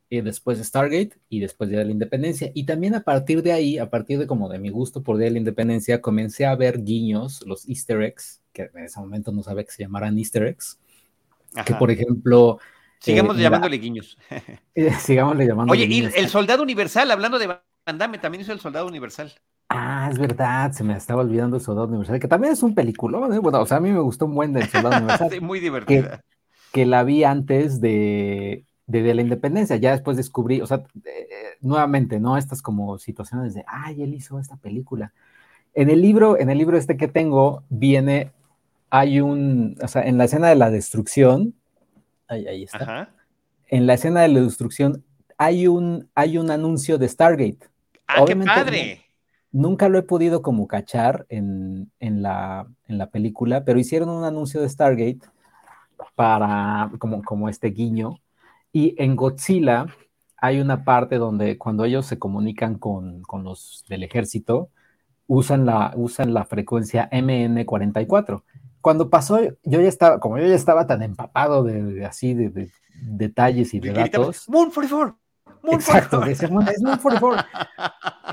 y después Stargate, y después Día de la Independencia. Y también a partir de ahí, a partir de como de mi gusto por Día de la Independencia, comencé a ver guiños, los easter eggs, que en ese momento no sabía que se llamaran easter eggs, que por ejemplo... Sigamos eh, llamándole guiños. sigámosle llamándole Oye, y el soldado universal, hablando de Andame también hizo El Soldado Universal. Ah, es verdad, se me estaba olvidando El Soldado Universal, que también es un peliculón, ¿eh? Bueno, o sea, a mí me gustó un buen del Soldado Universal. sí, muy divertida. Que, la vi antes de, de, la independencia, ya después descubrí, o sea, eh, nuevamente, ¿no? Estas como situaciones de, ay, él hizo esta película. En el libro, en el libro este que tengo, viene, hay un, o sea, en la escena de la destrucción, ahí, ahí está. Ajá. En la escena de la destrucción hay un, hay un anuncio de Stargate. ¡Ah, qué padre! Nunca lo he podido como cachar en, la, en la película, pero hicieron un anuncio de Stargate para, como, como este guiño. Y en Godzilla hay una parte donde cuando ellos se comunican con, los del ejército, usan la, usan la frecuencia MN44. Cuando pasó, yo ya estaba, como yo ya estaba tan empapado de, así, de, detalles y de datos. Moon 44. Exacto, es Moon 44.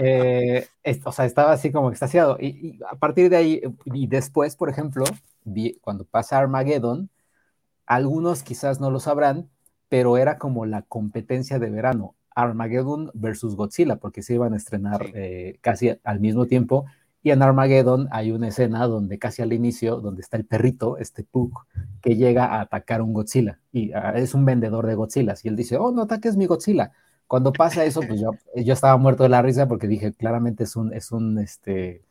Eh, o sea, estaba así como extasiado. Y, a partir de ahí, y después, por ejemplo, cuando pasa Armageddon, algunos quizás no lo sabrán, pero era como la competencia de verano. Armageddon versus Godzilla, porque se iban a estrenar eh, casi al mismo tiempo. Y en Armageddon hay una escena donde casi al inicio, donde está el perrito, este Puck, que llega a atacar un Godzilla. Y ah, es un vendedor de Godzilla. Y él dice, oh, no ataques mi Godzilla. Cuando pasa eso, pues yo, yo estaba muerto de la risa porque dije, claramente es un, es un, este,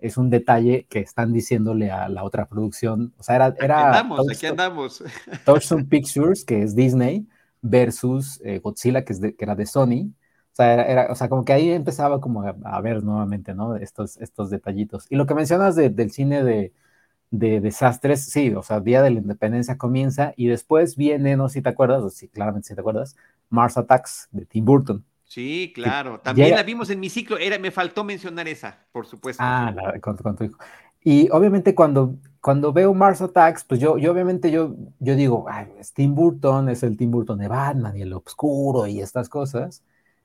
es un detalle que están diciéndole a la otra producción. O sea, era... era aquí andamos, aquí andamos. Touchstone Pictures, que es Disney, versus eh, Godzilla, que, es que era de Sony. O sea, era, o sea, como que ahí empezaba como a, ver nuevamente, ¿no? Estos, estos detallitos. Y lo que mencionas del cine de, de desastres, sí, o sea, Día de la Independencia comienza y después viene, no sé si te acuerdas, o sí, claramente si te acuerdas, Mars Attacks de Tim Burton. Sí, claro. También la vimos en mi ciclo. Era, me faltó mencionar esa, por supuesto. Ah, la, con, tu hijo. Y obviamente cuando, cuando veo Mars Attacks, pues yo, yo obviamente yo, yo digo, Ay, es Tim Burton, es el Tim Burton de Batman y el oscuro y estas cosas.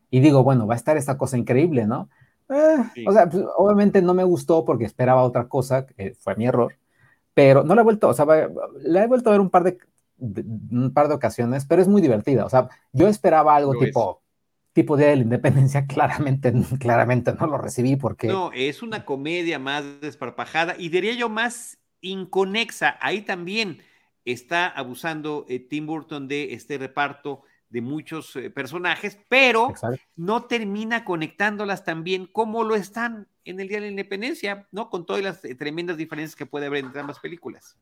Y digo, bueno, va a estar esta cosa increíble, ¿no? Eh, o sea, pues, obviamente no me gustó porque esperaba otra cosa, fue mi error pero no la he vuelto, o sea, la he vuelto a ver un par de, un par de ocasiones, pero es muy divertida. O sea, yo esperaba algo tipo, tipo Día de la Independencia, claramente, claramente no lo recibí porque. No, es una comedia más desparpajada y diría yo más inconexa. Ahí también está abusando eh, Tim Burton de este reparto de muchos eh, personajes, pero no termina conectándolas también como lo están en el Día de la Independencia, ¿no? Con todas las eh, tremendas diferencias que puede haber entre ambas películas.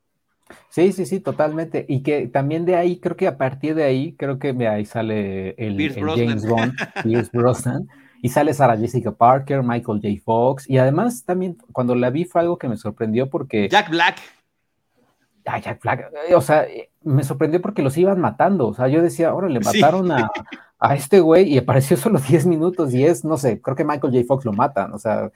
Sí, sí, sí, totalmente. Y que también de ahí, creo que a partir de ahí, creo que ahí sale el, James Bond, Pierce Brosnan, y sale Sarah Jessica Parker, Michael J. Fox, y además también cuando la vi fue algo que me sorprendió porque... Jack Black. Ah, Jack Black, eh, o sea, me sorprendió porque los iban matando. O sea, yo decía, ahora le mataron a, a, este güey y apareció solo 10 minutos y es, no sé, creo que Michael J. Fox lo matan. O sea,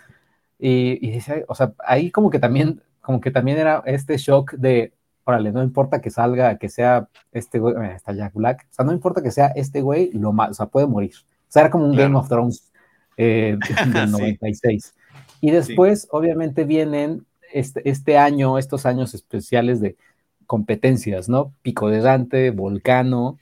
y, dice, o sea, ahí como que también, como que también era este shock de, órale, no importa que salga, que sea este güey, está Jack Black, o sea, no importa que sea este güey, lo o sea, puede morir. O sea, era como un Game of Thrones eh, del 96. Y después, obviamente, vienen este, este año, estos años especiales de competencias, ¿no? Pico de Dante, Volcano,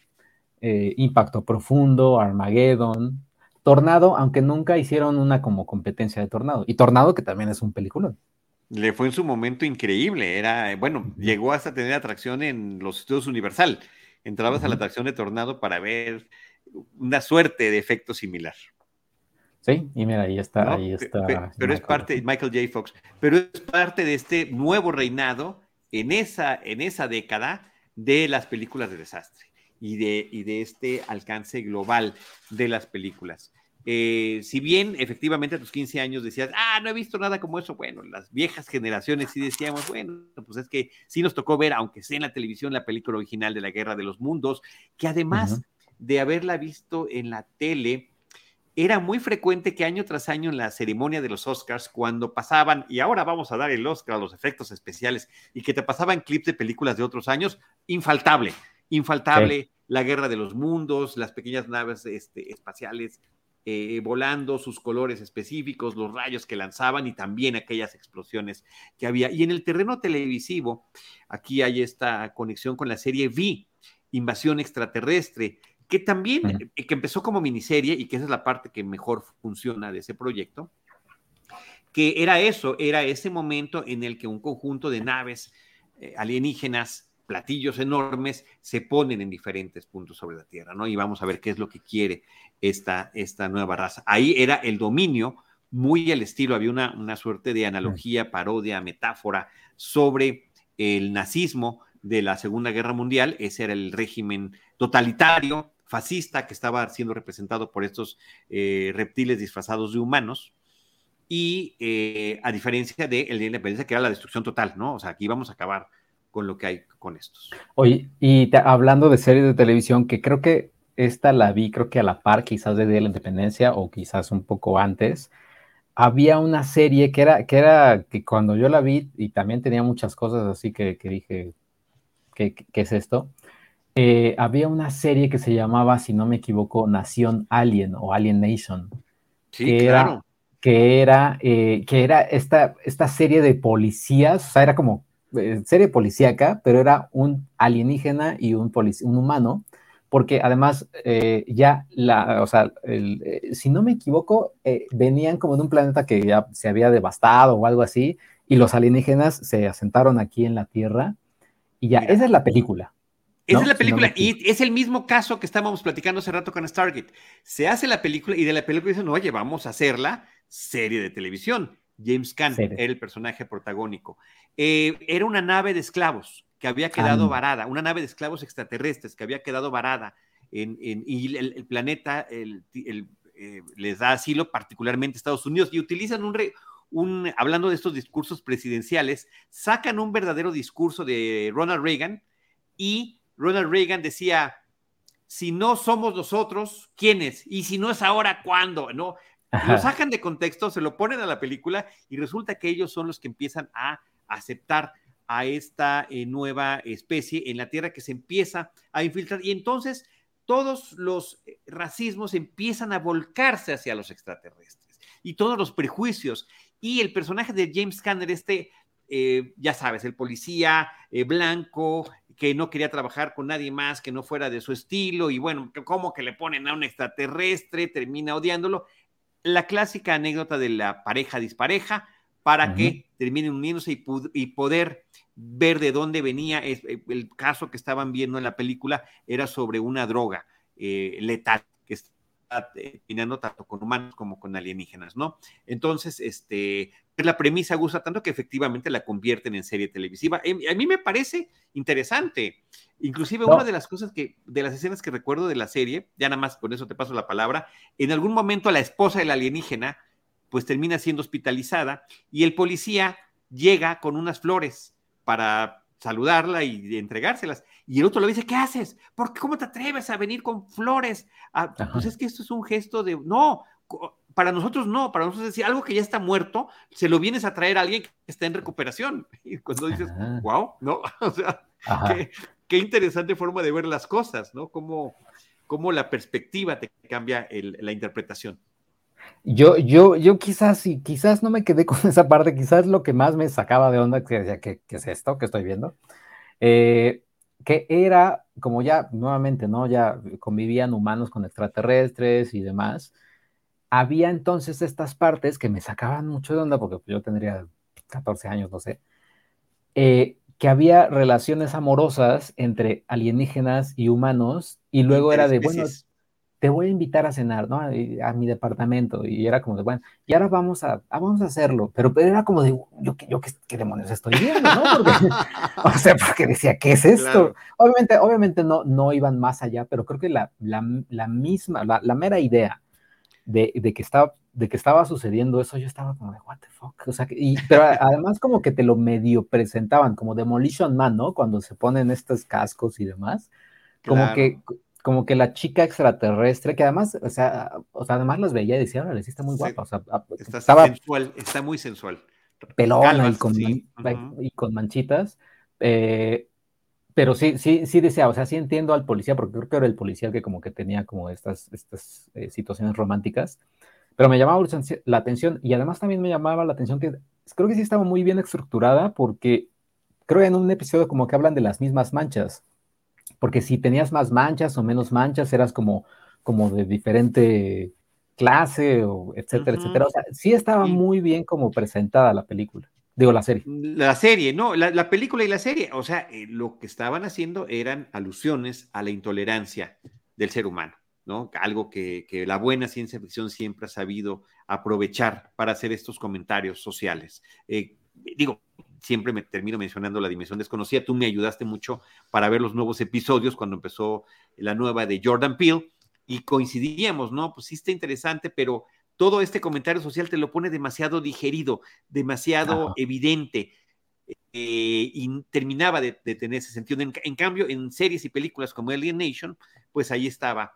eh, Impacto Profundo, Armageddon, Tornado, aunque nunca hicieron una como competencia de Tornado. Y Tornado, que también es un peliculón. Le fue en su momento increíble. Era, bueno, llegó hasta tener atracción en los estudios Universal. Entrabas a la atracción de Tornado para ver una suerte de efecto similar. Sí, y mira, ahí está, ahí está. Pero, es parte, Michael J. Fox, pero es parte de este nuevo reinado en esa, en esa década de las películas de desastre y de, y de este alcance global de las películas. Eh, si bien efectivamente a tus 15 años decías, ah, no he visto nada como eso, bueno, las viejas generaciones sí decíamos, bueno, pues es que sí nos tocó ver, aunque sea en la televisión, la película original de la Guerra de los Mundos, que además de haberla visto en la tele, era muy frecuente que año tras año en la ceremonia de los Oscars, cuando pasaban, y ahora vamos a dar el Oscar a los efectos especiales, y que te pasaban clips de películas de otros años, infaltable, infaltable, la guerra de los mundos, las pequeñas naves este, espaciales eh, volando, sus colores específicos, los rayos que lanzaban y también aquellas explosiones que había. Y en el terreno televisivo, aquí hay esta conexión con la serie V, Invasión Extraterrestre, que también, eh, que empezó como miniserie y que esa es la parte que mejor funciona de ese proyecto, que era eso, era ese momento en el que un conjunto de naves eh, alienígenas, platillos enormes, se ponen en diferentes puntos sobre la Tierra, ¿no? Y vamos a ver qué es lo que quiere esta, esta nueva raza. Ahí era el dominio muy al estilo, había una, una suerte de analogía, parodia, metáfora sobre el nazismo de la Segunda Guerra Mundial, ese era el régimen totalitario fascista que estaba siendo representado por estos eh, reptiles disfrazados de humanos. Y eh, a diferencia de el de independencia, que era la destrucción total, ¿no? O sea, aquí vamos a acabar con lo que hay con estos. Oye, y hablando de series de televisión, que creo que esta la vi, creo que a la par quizás de, de la Independencia o quizás un poco antes, había una serie que era, que era, que cuando yo la vi, y también tenía muchas cosas así que, que dije, ¿qué, ¿qué, es esto? Eh, había una serie que se llamaba, si no me equivoco, Nación Alien o Alien Nation. Sí, que claro. Era, que era, eh, que era esta, esta serie de policías, o sea, era como serie policíaca, pero era un alienígena y un, un humano, porque además ya la, o sea, si no me equivoco, venían como de un planeta que ya se había devastado o algo así, y los alienígenas se asentaron aquí en la Tierra, y ya, esa es la película. Esa es la película, y es el mismo caso que estábamos platicando hace rato con Stargate. Se hace la película y de la película dicen, oye, vamos a hacerla serie de televisión. James Caan era el personaje protagónico. Eh, era una nave de esclavos que había quedado varada, una nave de esclavos extraterrestres que había quedado varada en, y el, planeta eh, les da asilo, particularmente Estados Unidos, y utilizan un, un, hablando de estos discursos presidenciales, sacan un verdadero discurso de Ronald Reagan y Ronald Reagan decía, si no somos nosotros, ¿quiénes? Y si no es ahora, ¿cuándo? ¿No? Lo sacan de contexto, se lo ponen a la película y resulta que ellos son los que empiezan a aceptar a esta eh, nueva especie en la Tierra que se empieza a infiltrar. Y entonces todos los eh, racismos empiezan a volcarse hacia los extraterrestres y todos los prejuicios. Y el personaje de James Canner, este, eh, ya sabes, el policía blanco, que no quería trabajar con nadie más que no fuera de su estilo y bueno, como que le ponen a un extraterrestre, termina odiándolo. La clásica anécdota de la pareja dispareja para que terminen uniéndose y, poder ver de dónde venía. Eh, el caso que estaban viendo en la película era sobre una droga eh, letal terminando tanto con humanos como con alienígenas, ¿no? Entonces, este, la premisa gusta tanto que efectivamente la convierten en serie televisiva. Em, a mí me parece interesante. Inclusive una de las cosas que, de las escenas que recuerdo de la serie, ya nada más con eso te paso la palabra, en algún momento la esposa del alienígena pues termina siendo hospitalizada y el policía llega con unas flores para saludarla y entregárselas. Y el otro le dice, ¿qué haces? ¿Por qué, ¿Cómo te atreves a venir con flores? Ah, pues es que esto es un gesto de, no, para nosotros no, para nosotros es decir, algo que ya está muerto, se lo vienes a traer a alguien que está en recuperación. Y cuando dices, wow, ¿no? O sea, qué, interesante forma de ver las cosas, ¿no? Cómo, cómo la perspectiva te cambia la interpretación. Yo, yo, yo quizás, y quizás no me quedé con esa parte, quizás lo que más me sacaba de onda, que decía, ¿qué, es esto que estoy viendo? Eh, que era, como ya nuevamente, ¿no? Ya convivían humanos con extraterrestres y demás. Había entonces estas partes que me sacaban mucho de onda, porque yo tendría 14 años, no sé, eh, que había relaciones amorosas entre alienígenas y humanos, y luego era de, bueno, te voy a invitar a cenar, ¿no? A, mi departamento. Y era como de, bueno, y ahora vamos a, ah, vamos a hacerlo. Pero, era como de, yo, yo ¿qué, demonios estoy viendo, ¿no? o sea, porque decía, ¿qué es esto? Obviamente, obviamente no, no iban más allá, pero creo que la, la, misma, la, la, mera idea de, de, que estaba, de que estaba sucediendo eso, yo estaba como de, what the fuck? O sea, y, pero además como que te lo medio presentaban, como Demolition Man, ¿no? Cuando se ponen estos cascos y demás. Como que como que la chica extraterrestre, que además, o sea, o sea además las veía y decía, órale, sí está muy guapa. O sea, está estaba sensual, está muy sensual. Pelona y, con, y, con, manchitas. Eh, pero sí, sí, sí decía, o sea, sí entiendo al policía, porque creo que era el policía que como que tenía como estas, estas eh, situaciones románticas, pero me llamaba la atención y además también me llamaba la atención que creo que sí estaba muy bien estructurada porque creo que en un episodio como que hablan de las mismas manchas porque si tenías más manchas o menos manchas, eras como, como de diferente clase, o etcétera, etcétera. O sea, sí estaba muy bien como presentada la película. Digo, la serie. La serie, no, la, película y la serie. O sea, eh, lo que estaban haciendo eran alusiones a la intolerancia del ser humano, ¿no? Algo que, la buena ciencia ficción siempre ha sabido aprovechar para hacer estos comentarios sociales. Eh, digo, siempre me termino mencionando la dimensión desconocida. Tú me ayudaste mucho para ver los nuevos episodios cuando empezó la nueva de Jordan Peele y coincidíamos, ¿no? Pues sí está interesante, pero todo este comentario social te lo pone demasiado digerido, demasiado evidente. Eh, y terminaba de, tener ese sentido. En, cambio, en series y películas como Alien Nation, pues ahí estaba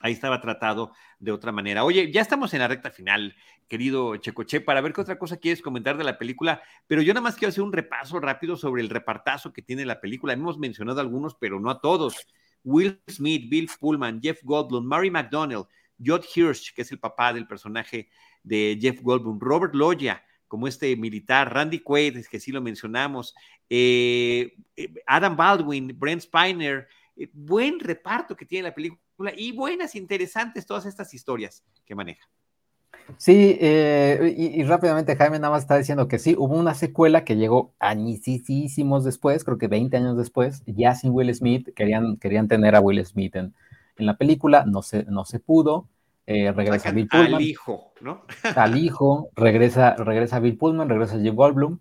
ahí estaba tratado de otra manera. Oye, ya estamos en la recta final, querido Checoche, para ver qué otra cosa quieres comentar de la película, pero yo nada más quiero hacer un repaso rápido sobre el repartazo que tiene la película. Hemos mencionado algunos, pero no a todos. Will Smith, Bill Pullman, Jeff Goldblum, Mary McDonnell, Jod Hirsch, que es el papá del personaje de Jeff Goldblum, Robert Loya, como este militar, Randy Quaid, que sí lo mencionamos, eh, eh, Adam Baldwin, Brent Spiner, eh, buen reparto que tiene la película y buenas, interesantes todas estas historias que maneja. Sí, eh, y, rápidamente Jaime nada más está diciendo que sí, hubo una secuela que llegó añísimos después, creo que 20 años después, ya sin Will Smith, querían, querían tener a Will Smith en, la película, no se, no se pudo, eh, regresa Bill Pullman. Al hijo, ¿no? al hijo, regresa, regresa Bill Pullman, regresa Jim Goldblum,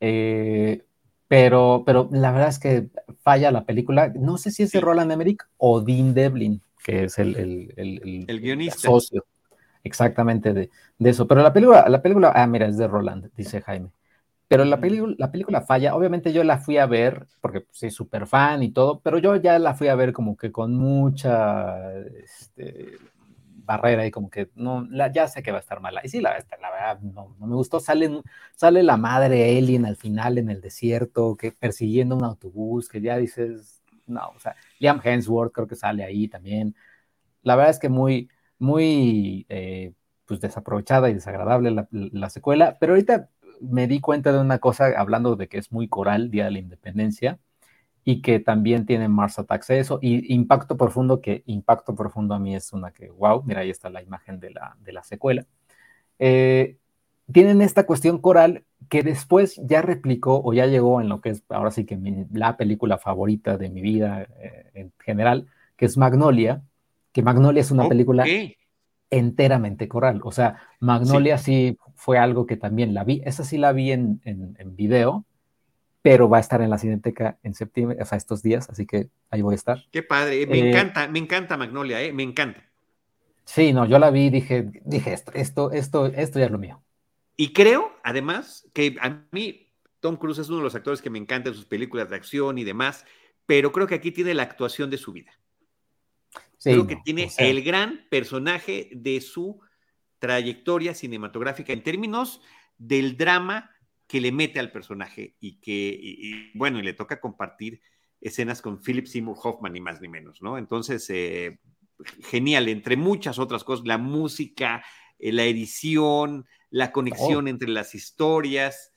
eh, pero, pero la verdad es que falla la película, no sé si es de Roland Emmerich o Dean Devlin, que es el, el, el, guionista. socio exactamente de, de, eso. Pero la película, la película, ah, mira, es de Roland, dice Jaime. Pero la, película, la película falla, obviamente yo la fui a ver, porque soy súper fan y todo, pero yo ya la fui a ver como que con mucha este, barrera y como que no, la, ya sé que va a estar mala. Y sí, la, la verdad no, no, me gustó. Sale, sale la madre Alien al final en el desierto, que persiguiendo un autobús, que ya dices, no, o sea, Liam Hemsworth creo que sale ahí también. La verdad es que muy, muy eh, pues desaprovechada y desagradable la, secuela, pero ahorita me di cuenta de una cosa hablando de que es muy coral, Día de la Independencia, y que también tiene Mars Attacks eso, y Impacto Profundo, que Impacto Profundo a mí es una que, wow, mira, ahí está la imagen de la, de la secuela. Eh, tienen esta cuestión coral que después ya replicó o ya llegó en lo que es ahora sí que la película favorita de mi vida eh, en general, que es Magnolia, que Magnolia es una película enteramente coral. O sea, Magnolia sí. fue algo que también la vi, esa sí la vi en, en, video, pero va a estar en la Cineteca en septiembre, o sea, estos días, así que ahí voy a estar. Qué padre, me eh, encanta, me encanta Magnolia, eh, me encanta. Sí, no, yo la vi y dije, dije esto, esto, esto, esto ya es lo mío. Y creo, además, que a mí Tom Cruise es uno de los actores que me encantan sus películas de acción y demás, pero creo que aquí tiene la actuación de su vida. creo que tiene el gran personaje de su trayectoria cinematográfica en términos del drama que le mete al personaje y que, bueno, y le toca compartir escenas con Philip Seymour Hoffman, ni más ni menos, ¿no? Entonces, eh, genial, entre muchas otras cosas, la música, eh, la edición, la conexión oh. entre las historias,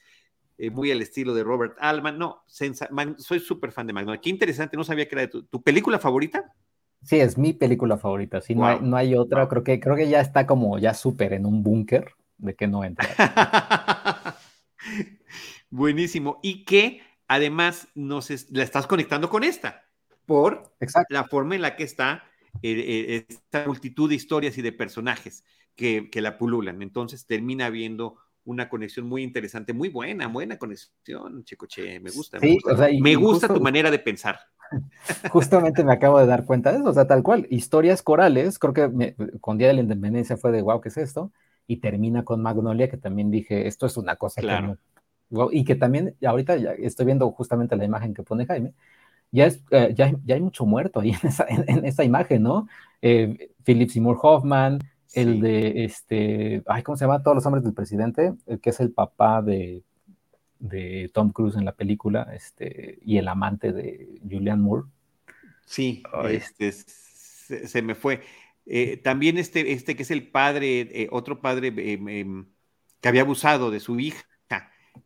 eh, muy al estilo de Robert Altman. No, soy súper fan de Magnolia. Qué interesante, no sabía que era de tu, película favorita. Sí, es mi película favorita. Sí, no, hay, no hay otra. Creo, que, creo que ya está como ya súper en un búnker de que no entra. Buenísimo. Y que además nos la estás conectando con esta por la forma en la que está eh, esta multitud de historias y de personajes que, que la pululan. Entonces termina habiendo una conexión muy interesante, muy buena, buena conexión, Checoche, me gusta. me gusta, tu manera de pensar. Justamente me acabo de dar cuenta de eso, o sea, tal cual, historias corales, creo que con Día de la Independencia fue de, wow, ¿qué es esto? Y termina con Magnolia, que también dije, esto es una cosa claro. y que también, ahorita ya estoy viendo justamente la imagen que pone Jaime, ya, es, eh, ya, ya, hay mucho muerto ahí en esa, en, esa imagen, ¿no? Eh, Philip Seymour Hoffman, el de este, ay, ¿cómo se llama? Todos los hombres del presidente, el que es el papá de, de Tom Cruise en la película, este, y el amante de Julianne Moore. Sí, este, se, me fue. Eh, también este, este que es el padre, eh, otro padre em, em, que había abusado de su hija.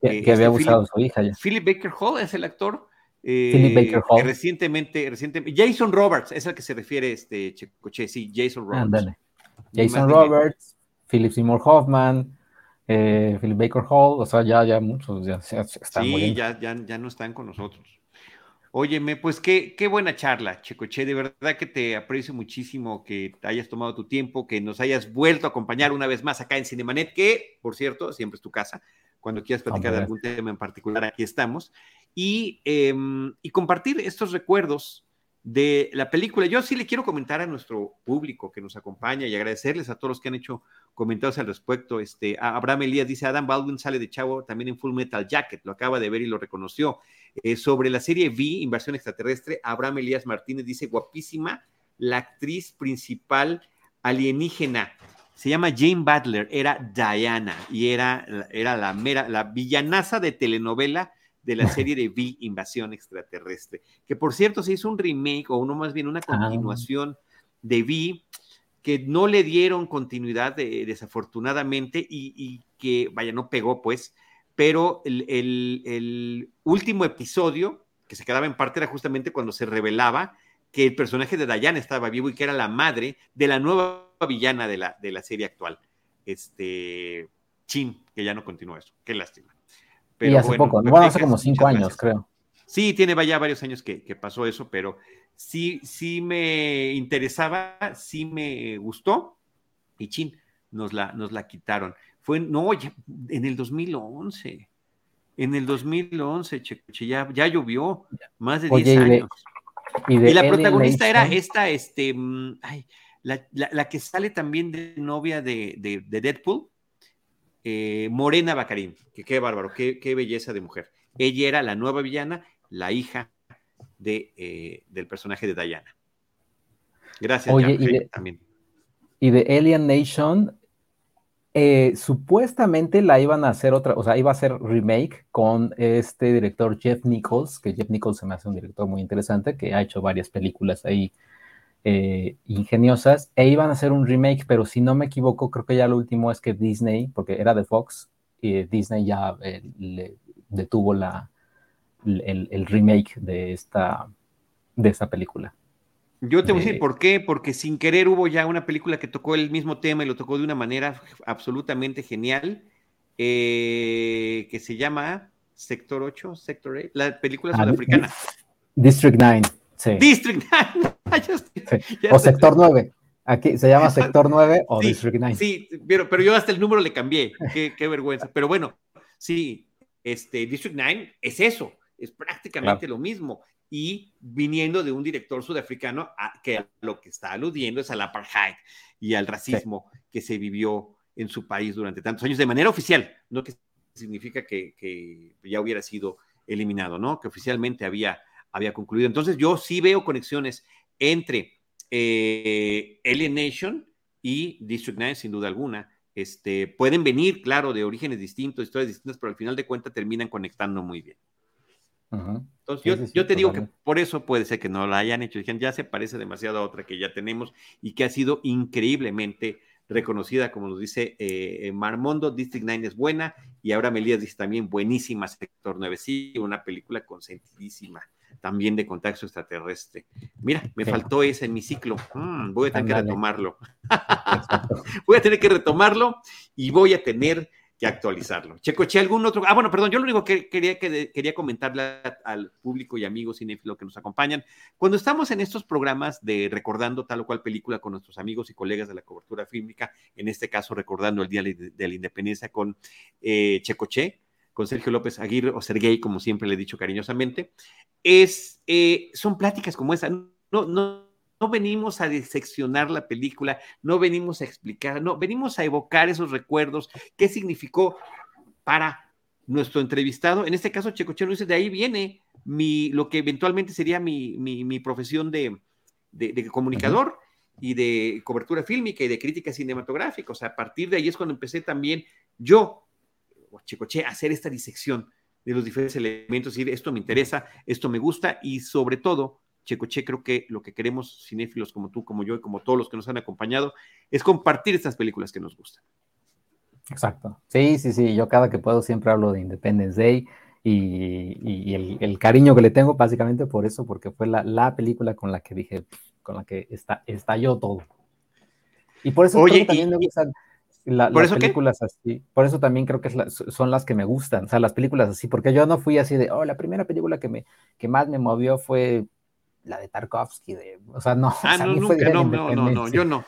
Que, eh, había este abusado de su hija. Ya. Philip Baker Hall es el actor. Philip Baker Hall. recientemente, recientemente, Jason Roberts es al que se refiere este Checoche, sí, Jason Roberts. Jason Roberts, Philip Seymour Hoffman, eh, Philip Baker Hall, o sea, ya, ya muchos ya, están Sí, ya, ya, ya no están con nosotros. Óyeme, pues qué, qué buena charla, Checoche. De verdad que te aprecio muchísimo que te hayas tomado tu tiempo, que nos hayas vuelto a acompañar una vez más acá en Cinemanet, que, por cierto, siempre es tu casa. Cuando quieras platicar de algún tema en particular, aquí estamos. Y, em, y compartir estos recuerdos de la película. Yo sí le quiero comentar a nuestro público que nos acompaña y agradecerles a todos los que han hecho comentarios al respecto. Este, Abraham Elías dice, Adam Baldwin sale de chavo también en Full Metal Jacket, lo acaba de ver y lo reconoció. Eh, sobre la serie V, Inversión Extraterrestre, Abraham Elías Martínez dice, guapísima, la actriz principal alienígena. Se llama Jane Butler, era Diana y era, era la mera, la villanaza de telenovela de la serie de V, Invasión Extraterrestre, que por cierto se hizo un remake o uno más bien una ah. continuación de V que no le dieron continuidad desafortunadamente y, que, vaya, no pegó pues, pero el, último episodio que se quedaba en parte era justamente cuando se revelaba que el personaje de Diane estaba vivo y que era la madre de la nueva villana de la, de la serie actual. Este, Chin, que ya no continuó eso. Qué lástima y hace poco, bueno, hace como cinco años, creo. Sí, tiene ya varios años que, pasó eso, pero sí, sí me interesaba, sí me gustó, y chin, nos la, nos la quitaron. Fue, no, ya, en el 2011, en el 2011, che, ya, ya llovió, más de 10 años. Y, la protagonista era esta, este, mm, ay, la, que sale también de novia de, de Deadpool, eh, Morena Bacarín, que qué bárbaro, qué, belleza de mujer. Ella era la nueva villana, la hija de, eh, del personaje de Diana. Gracias, Oye, y, de, también. y de Alien Nation, eh, supuestamente la iban a hacer otra, o sea, iba a ser remake con este director Jeff Nichols, que Jeff Nichols se me hace un director muy interesante, que ha hecho varias películas ahí eh, ingeniosas e iban a hacer un remake, pero si no me equivoco, creo que ya lo último es que Disney, porque era de Fox, y Disney ya eh, le detuvo la, el, remake de esta, de esta película. Yo te voy a decir por qué, porque sin querer hubo ya una película que tocó el mismo tema y lo tocó de una manera absolutamente genial, eh, que se llama Sector 8, Sector 8, la película ah, sudafricana. District 9. District 9. O sector 9. Aquí se llama sector 9 o District 9. Sí, pero, pero yo hasta el número le cambié. Qué, vergüenza. Pero bueno, sí, este, District 9 es eso, es prácticamente lo mismo. Y viniendo de un director sudafricano que lo que está aludiendo es al apartheid y al racismo que se vivió en su país durante tantos años de manera oficial, no que significa que, que ya hubiera sido eliminado, ¿no? Que oficialmente había, había concluido. Entonces yo sí veo conexiones entre eh, Alien Nation y District 9, sin duda alguna. Este, pueden venir, claro, de orígenes distintos, historias distintas, pero al final de cuentas terminan conectando muy bien. Entonces, yo, te digo que por eso puede ser que no la hayan hecho. Dijeron, ya se parece demasiado a otra que ya tenemos y que ha sido increíblemente reconocida, como nos dice eh, Marmondo. District 9 es buena y ahora Melías dice también buenísima, Sector 9. Sí, una película consentidísima también de contacto extraterrestre. Mira, me faltó ese en mi ciclo. Mm, voy a tener que retomarlo. voy a tener que retomarlo y voy a tener que actualizarlo. Checoche, ¿algún otro? Ah, bueno, perdón, yo lo único que quería, que quería comentarle al público y amigos cinéfilos que nos acompañan, cuando estamos en estos programas de recordando tal o cual película con nuestros amigos y colegas de la cobertura fílmica, en este caso recordando el Día de, la Independencia con eh, Checoche, con Sergio López Aguirre o Sergey, como siempre le he dicho cariñosamente, es, eh, son pláticas como esa. No, no, no venimos a diseccionar la película, no venimos a explicar, no, venimos a evocar esos recuerdos, qué significó para nuestro entrevistado. En este caso, Checocheno dice, de ahí viene mi, lo que eventualmente sería mi, mi, profesión de, de, comunicador. y de cobertura fílmica y de crítica cinematográfica. O sea, a partir de ahí es cuando empecé también yo, Checoche, a hacer esta disección de los diferentes elementos, y esto me interesa, esto me gusta y sobre todo Checoche, creo que lo que queremos, cinéfilos como tú, como yo y como todos los que nos han acompañado, es compartir estas películas que nos gustan. Exacto. Sí, sí, sí. Yo cada que puedo siempre hablo de Independence Day y, el, cariño que le tengo básicamente por eso, porque fue la, película con la que dije, con la que está, estalló todo. Y por eso también me gustan las películas así. Por eso también creo que son las que me gustan, o sea, las películas así, porque yo no fui así de, oh, la primera película que, me, que más me movió fue la de Tarkovsky, de, o sea, no. Ah, no, nunca, no, no, no, no, yo no.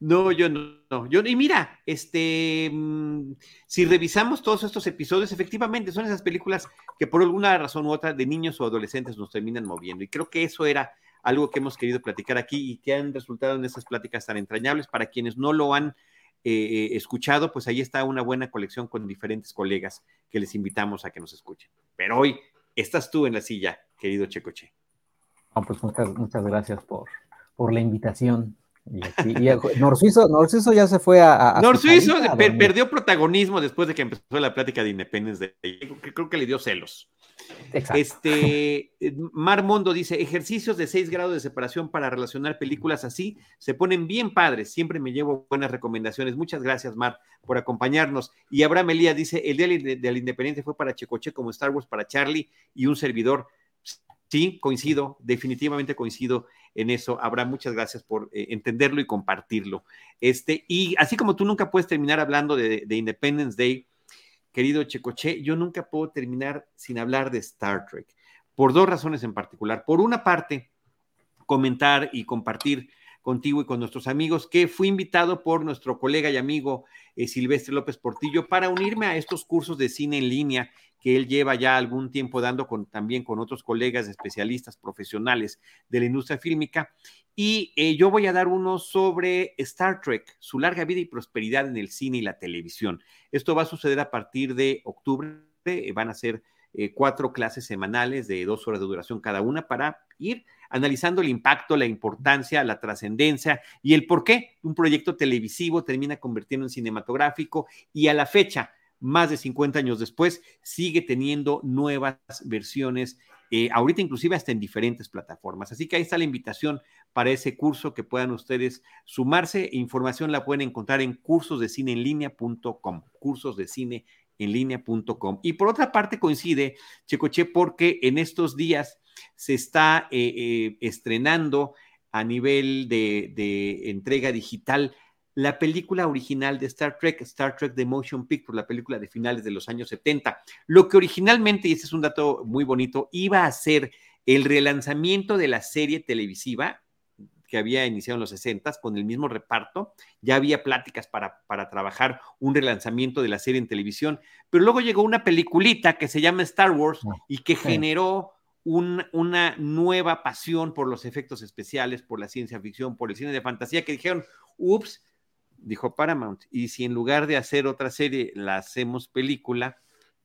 no, yo no, yo, y mira, este, mm, si revisamos todos estos episodios, efectivamente son esas películas que por alguna razón u otra de niños o adolescentes nos terminan moviendo, y creo que eso era algo que hemos querido platicar aquí y que han resultado en esas pláticas tan entrañables. Para quienes no lo han eh, eh, escuchado, pues ahí está una buena colección con diferentes colegas que les invitamos a que nos escuchen. Pero hoy estás tú en la silla querido Checoche. pues muchas, muchas gracias por, por la invitación. Y, Norsuizo, ya se fue a. a perdió protagonismo después de que empezó la plática de Independence Creo que le dio celos. Exacto. Este, Mar Mondo dice: ejercicios de 6 grados de separación para relacionar películas así se ponen bien padres. Siempre me llevo buenas recomendaciones. Muchas gracias, Mar, por acompañarnos. Y Abraham Elías dice: el día de la independencia fue para Checoche como Star Wars para Charlie y un servidor. Sí, coincido, definitivamente coincido en eso. Habrá muchas gracias por eh, entenderlo y compartirlo. Este, y así como tú nunca puedes terminar hablando de, Independence Day, querido Checoche, yo nunca puedo terminar sin hablar de Star Trek, por dos razones en particular. Por una parte, comentar y compartir contigo y con nuestros amigos, que fui invitado por nuestro colega y amigo eh, Silvestre López Portillo para unirme a estos cursos de cine en línea que él lleva ya algún tiempo dando con, también con otros colegas especialistas profesionales de la industria fílmica. Y eh, yo voy a dar uno sobre Star Trek, su larga vida y prosperidad en el cine y la televisión. Esto va a suceder a partir de octubre, eh, van a ser eh, cuatro clases semanales de dos horas de duración cada una para ir analizando el impacto, la importancia, la trascendencia y el por qué un proyecto televisivo termina convirtiendo en cinematográfico y a la fecha más de 50 años después, sigue teniendo nuevas versiones, eh, ahorita inclusive hasta en diferentes plataformas. Así que ahí está la invitación para ese curso que puedan ustedes sumarse. Información la pueden encontrar en cursosdecineenlinea.com, cursosdecineenlinea.com. Y por otra parte coincide, Checoche, porque en estos días se está eh, eh, estrenando a nivel de entrega digital la película original de Star Trek, Star Trek The Motion Picture, la película de finales de los años 70. Lo que originalmente, y este es un dato muy bonito, iba a ser el relanzamiento de la serie televisiva que había iniciado en los 60 con el mismo reparto. Ya había pláticas para, para trabajar un relanzamiento de la serie en televisión, pero luego llegó una peliculita que se llama Star Wars ah, y que generó una nueva pasión por los efectos especiales, por la ciencia ficción, por el cine de fantasía, que dijeron, ups, dijo Paramount, y si en lugar de hacer otra serie la hacemos película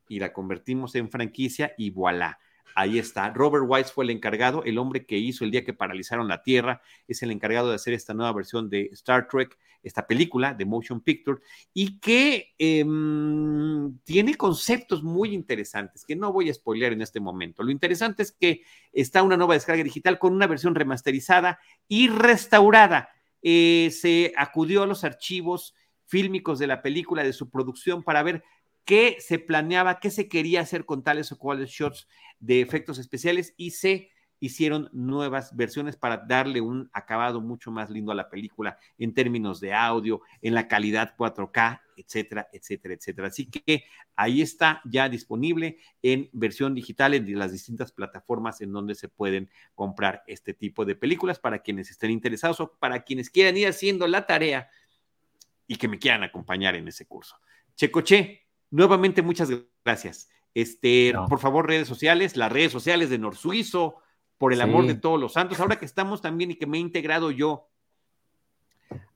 y la convertimos en franquicia y voilà. Ahí está. Robert Wise fue el encargado, el hombre que hizo el día que paralizaron la Tierra, es el encargado de hacer esta nueva versión de Star Trek, esta película de Motion Picture, y que em, tiene conceptos muy interesantes que no voy a spoilear en este momento. Lo interesante es que está una nueva descarga digital con una versión remasterizada y restaurada eh, se acudió a los archivos fílmicos de la película, de su producción, para ver qué se planeaba, qué se quería hacer con tales o cuales shots de efectos especiales y se hicieron nuevas versiones para darle un acabado mucho más lindo a la película en términos de audio, en la calidad 4K, etcétera, etcétera, etcétera. Así que ahí está ya disponible en versión digital en las distintas plataformas en donde se pueden comprar este tipo de películas para quienes estén interesados o para quienes quieran ir haciendo la tarea y que me quieran acompañar en ese curso. Checoche, nuevamente muchas gracias. Este, por favor, redes sociales, las redes sociales de Norsuizo, por el amor de todos los santos. Ahora que estamos también y que me he integrado yo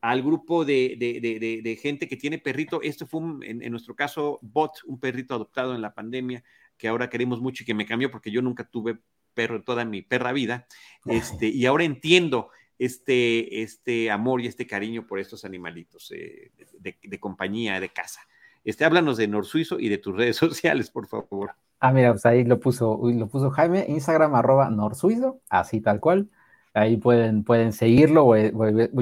al grupo de, gente que tiene perrito, esto fue en, nuestro caso Bot, un perrito adoptado en la pandemia, que ahora queremos mucho y que me cambió porque yo nunca tuve perro en toda mi perra vida, este, y ahora entiendo este, este amor y este cariño por estos animalitos eh, de, compañía, de casa. Este, háblanos de Norsuizo y de tus redes sociales, por favor. Ah, mira, pues ahí lo puso, lo puso Jaime, Instagram arroba norsuizo, así tal cual. Ahí pueden, pueden seguirlo.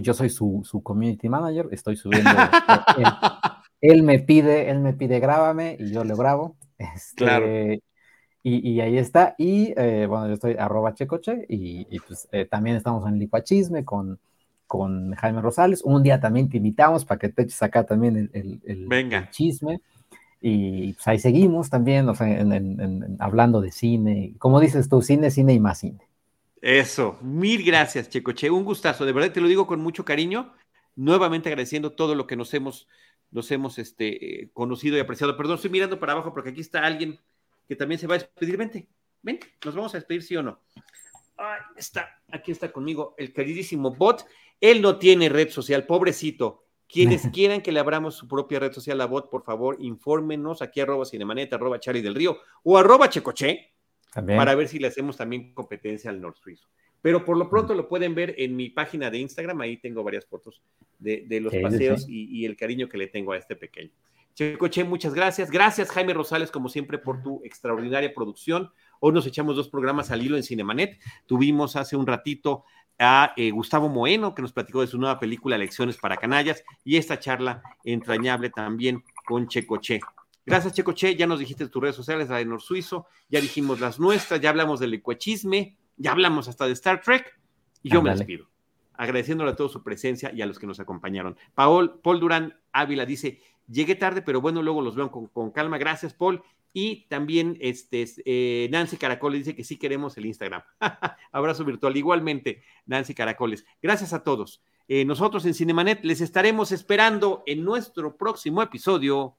Yo soy su, su community manager, estoy subiendo. él, me pide, él me pide grábame y yo le grabo. Este, claro. Y, ahí está. Y eh, bueno, yo estoy arroba checoche y, y pues eh, también estamos en Licuachisme con, con Jaime Rosales. Un día también te invitamos para que te eches acá también el, el, el chisme. Y pues ahí seguimos también, o sea, hablando de cine. Como dices tú, cine, cine y más cine. Eso, mil gracias, Checoche. Un gustazo, de verdad te lo digo con mucho cariño. Nuevamente agradeciendo todo lo que nos hemos, nos hemos este, conocido y apreciado. Perdón, estoy mirando para abajo porque aquí está alguien que también se va a despedir. Vente, ven, nos vamos a despedir, sí o no. Ahí está, aquí está conmigo el queridísimo Bot. Él no tiene red social, pobrecito. Quienes quieran que le abramos su propia red social a bot, por favor, infórmenos aquí arroba cinemaneta, arroba Charlie del Río o arroba Checoche para ver si le hacemos también competencia al North Suizo. Pero por lo pronto lo pueden ver en mi página de Instagram, ahí tengo varias fotos de, los paseos Y, el cariño que le tengo a este pequeño. Checoche, muchas gracias. Gracias, Jaime Rosales, como siempre, por tu extraordinaria producción. Hoy nos echamos dos programas al hilo en Cinemanet. Tuvimos hace un ratito a eh, Gustavo Moeno, que nos platicó de su nueva película Lecciones para Canallas, y esta charla entrañable también con Checoche. Gracias, Checoche. Ya nos dijiste tus redes sociales, la de Nor Suizo, ya dijimos las nuestras, ya hablamos del ecuachisme, ya hablamos hasta de Star Trek, y yo me despido, agradeciéndole a todos su presencia y a los que nos acompañaron. Paul, Paul Durán Ávila dice: Llegué tarde, pero bueno, luego los veo con, con calma. Gracias, Paul. Y también este, eh, Nancy Caracoles dice que sí queremos el Instagram. Abrazo virtual. Igualmente, Nancy Caracoles. Gracias a todos. Eh, nosotros en Cinemanet les estaremos esperando en nuestro próximo episodio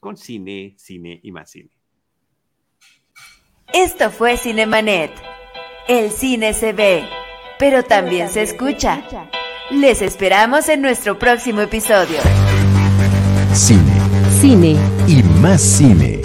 con cine, cine y más cine. Esto fue Cinemanet. El cine se ve, pero también se escucha. Les esperamos en nuestro próximo episodio. Cine. Cine. Y más cine.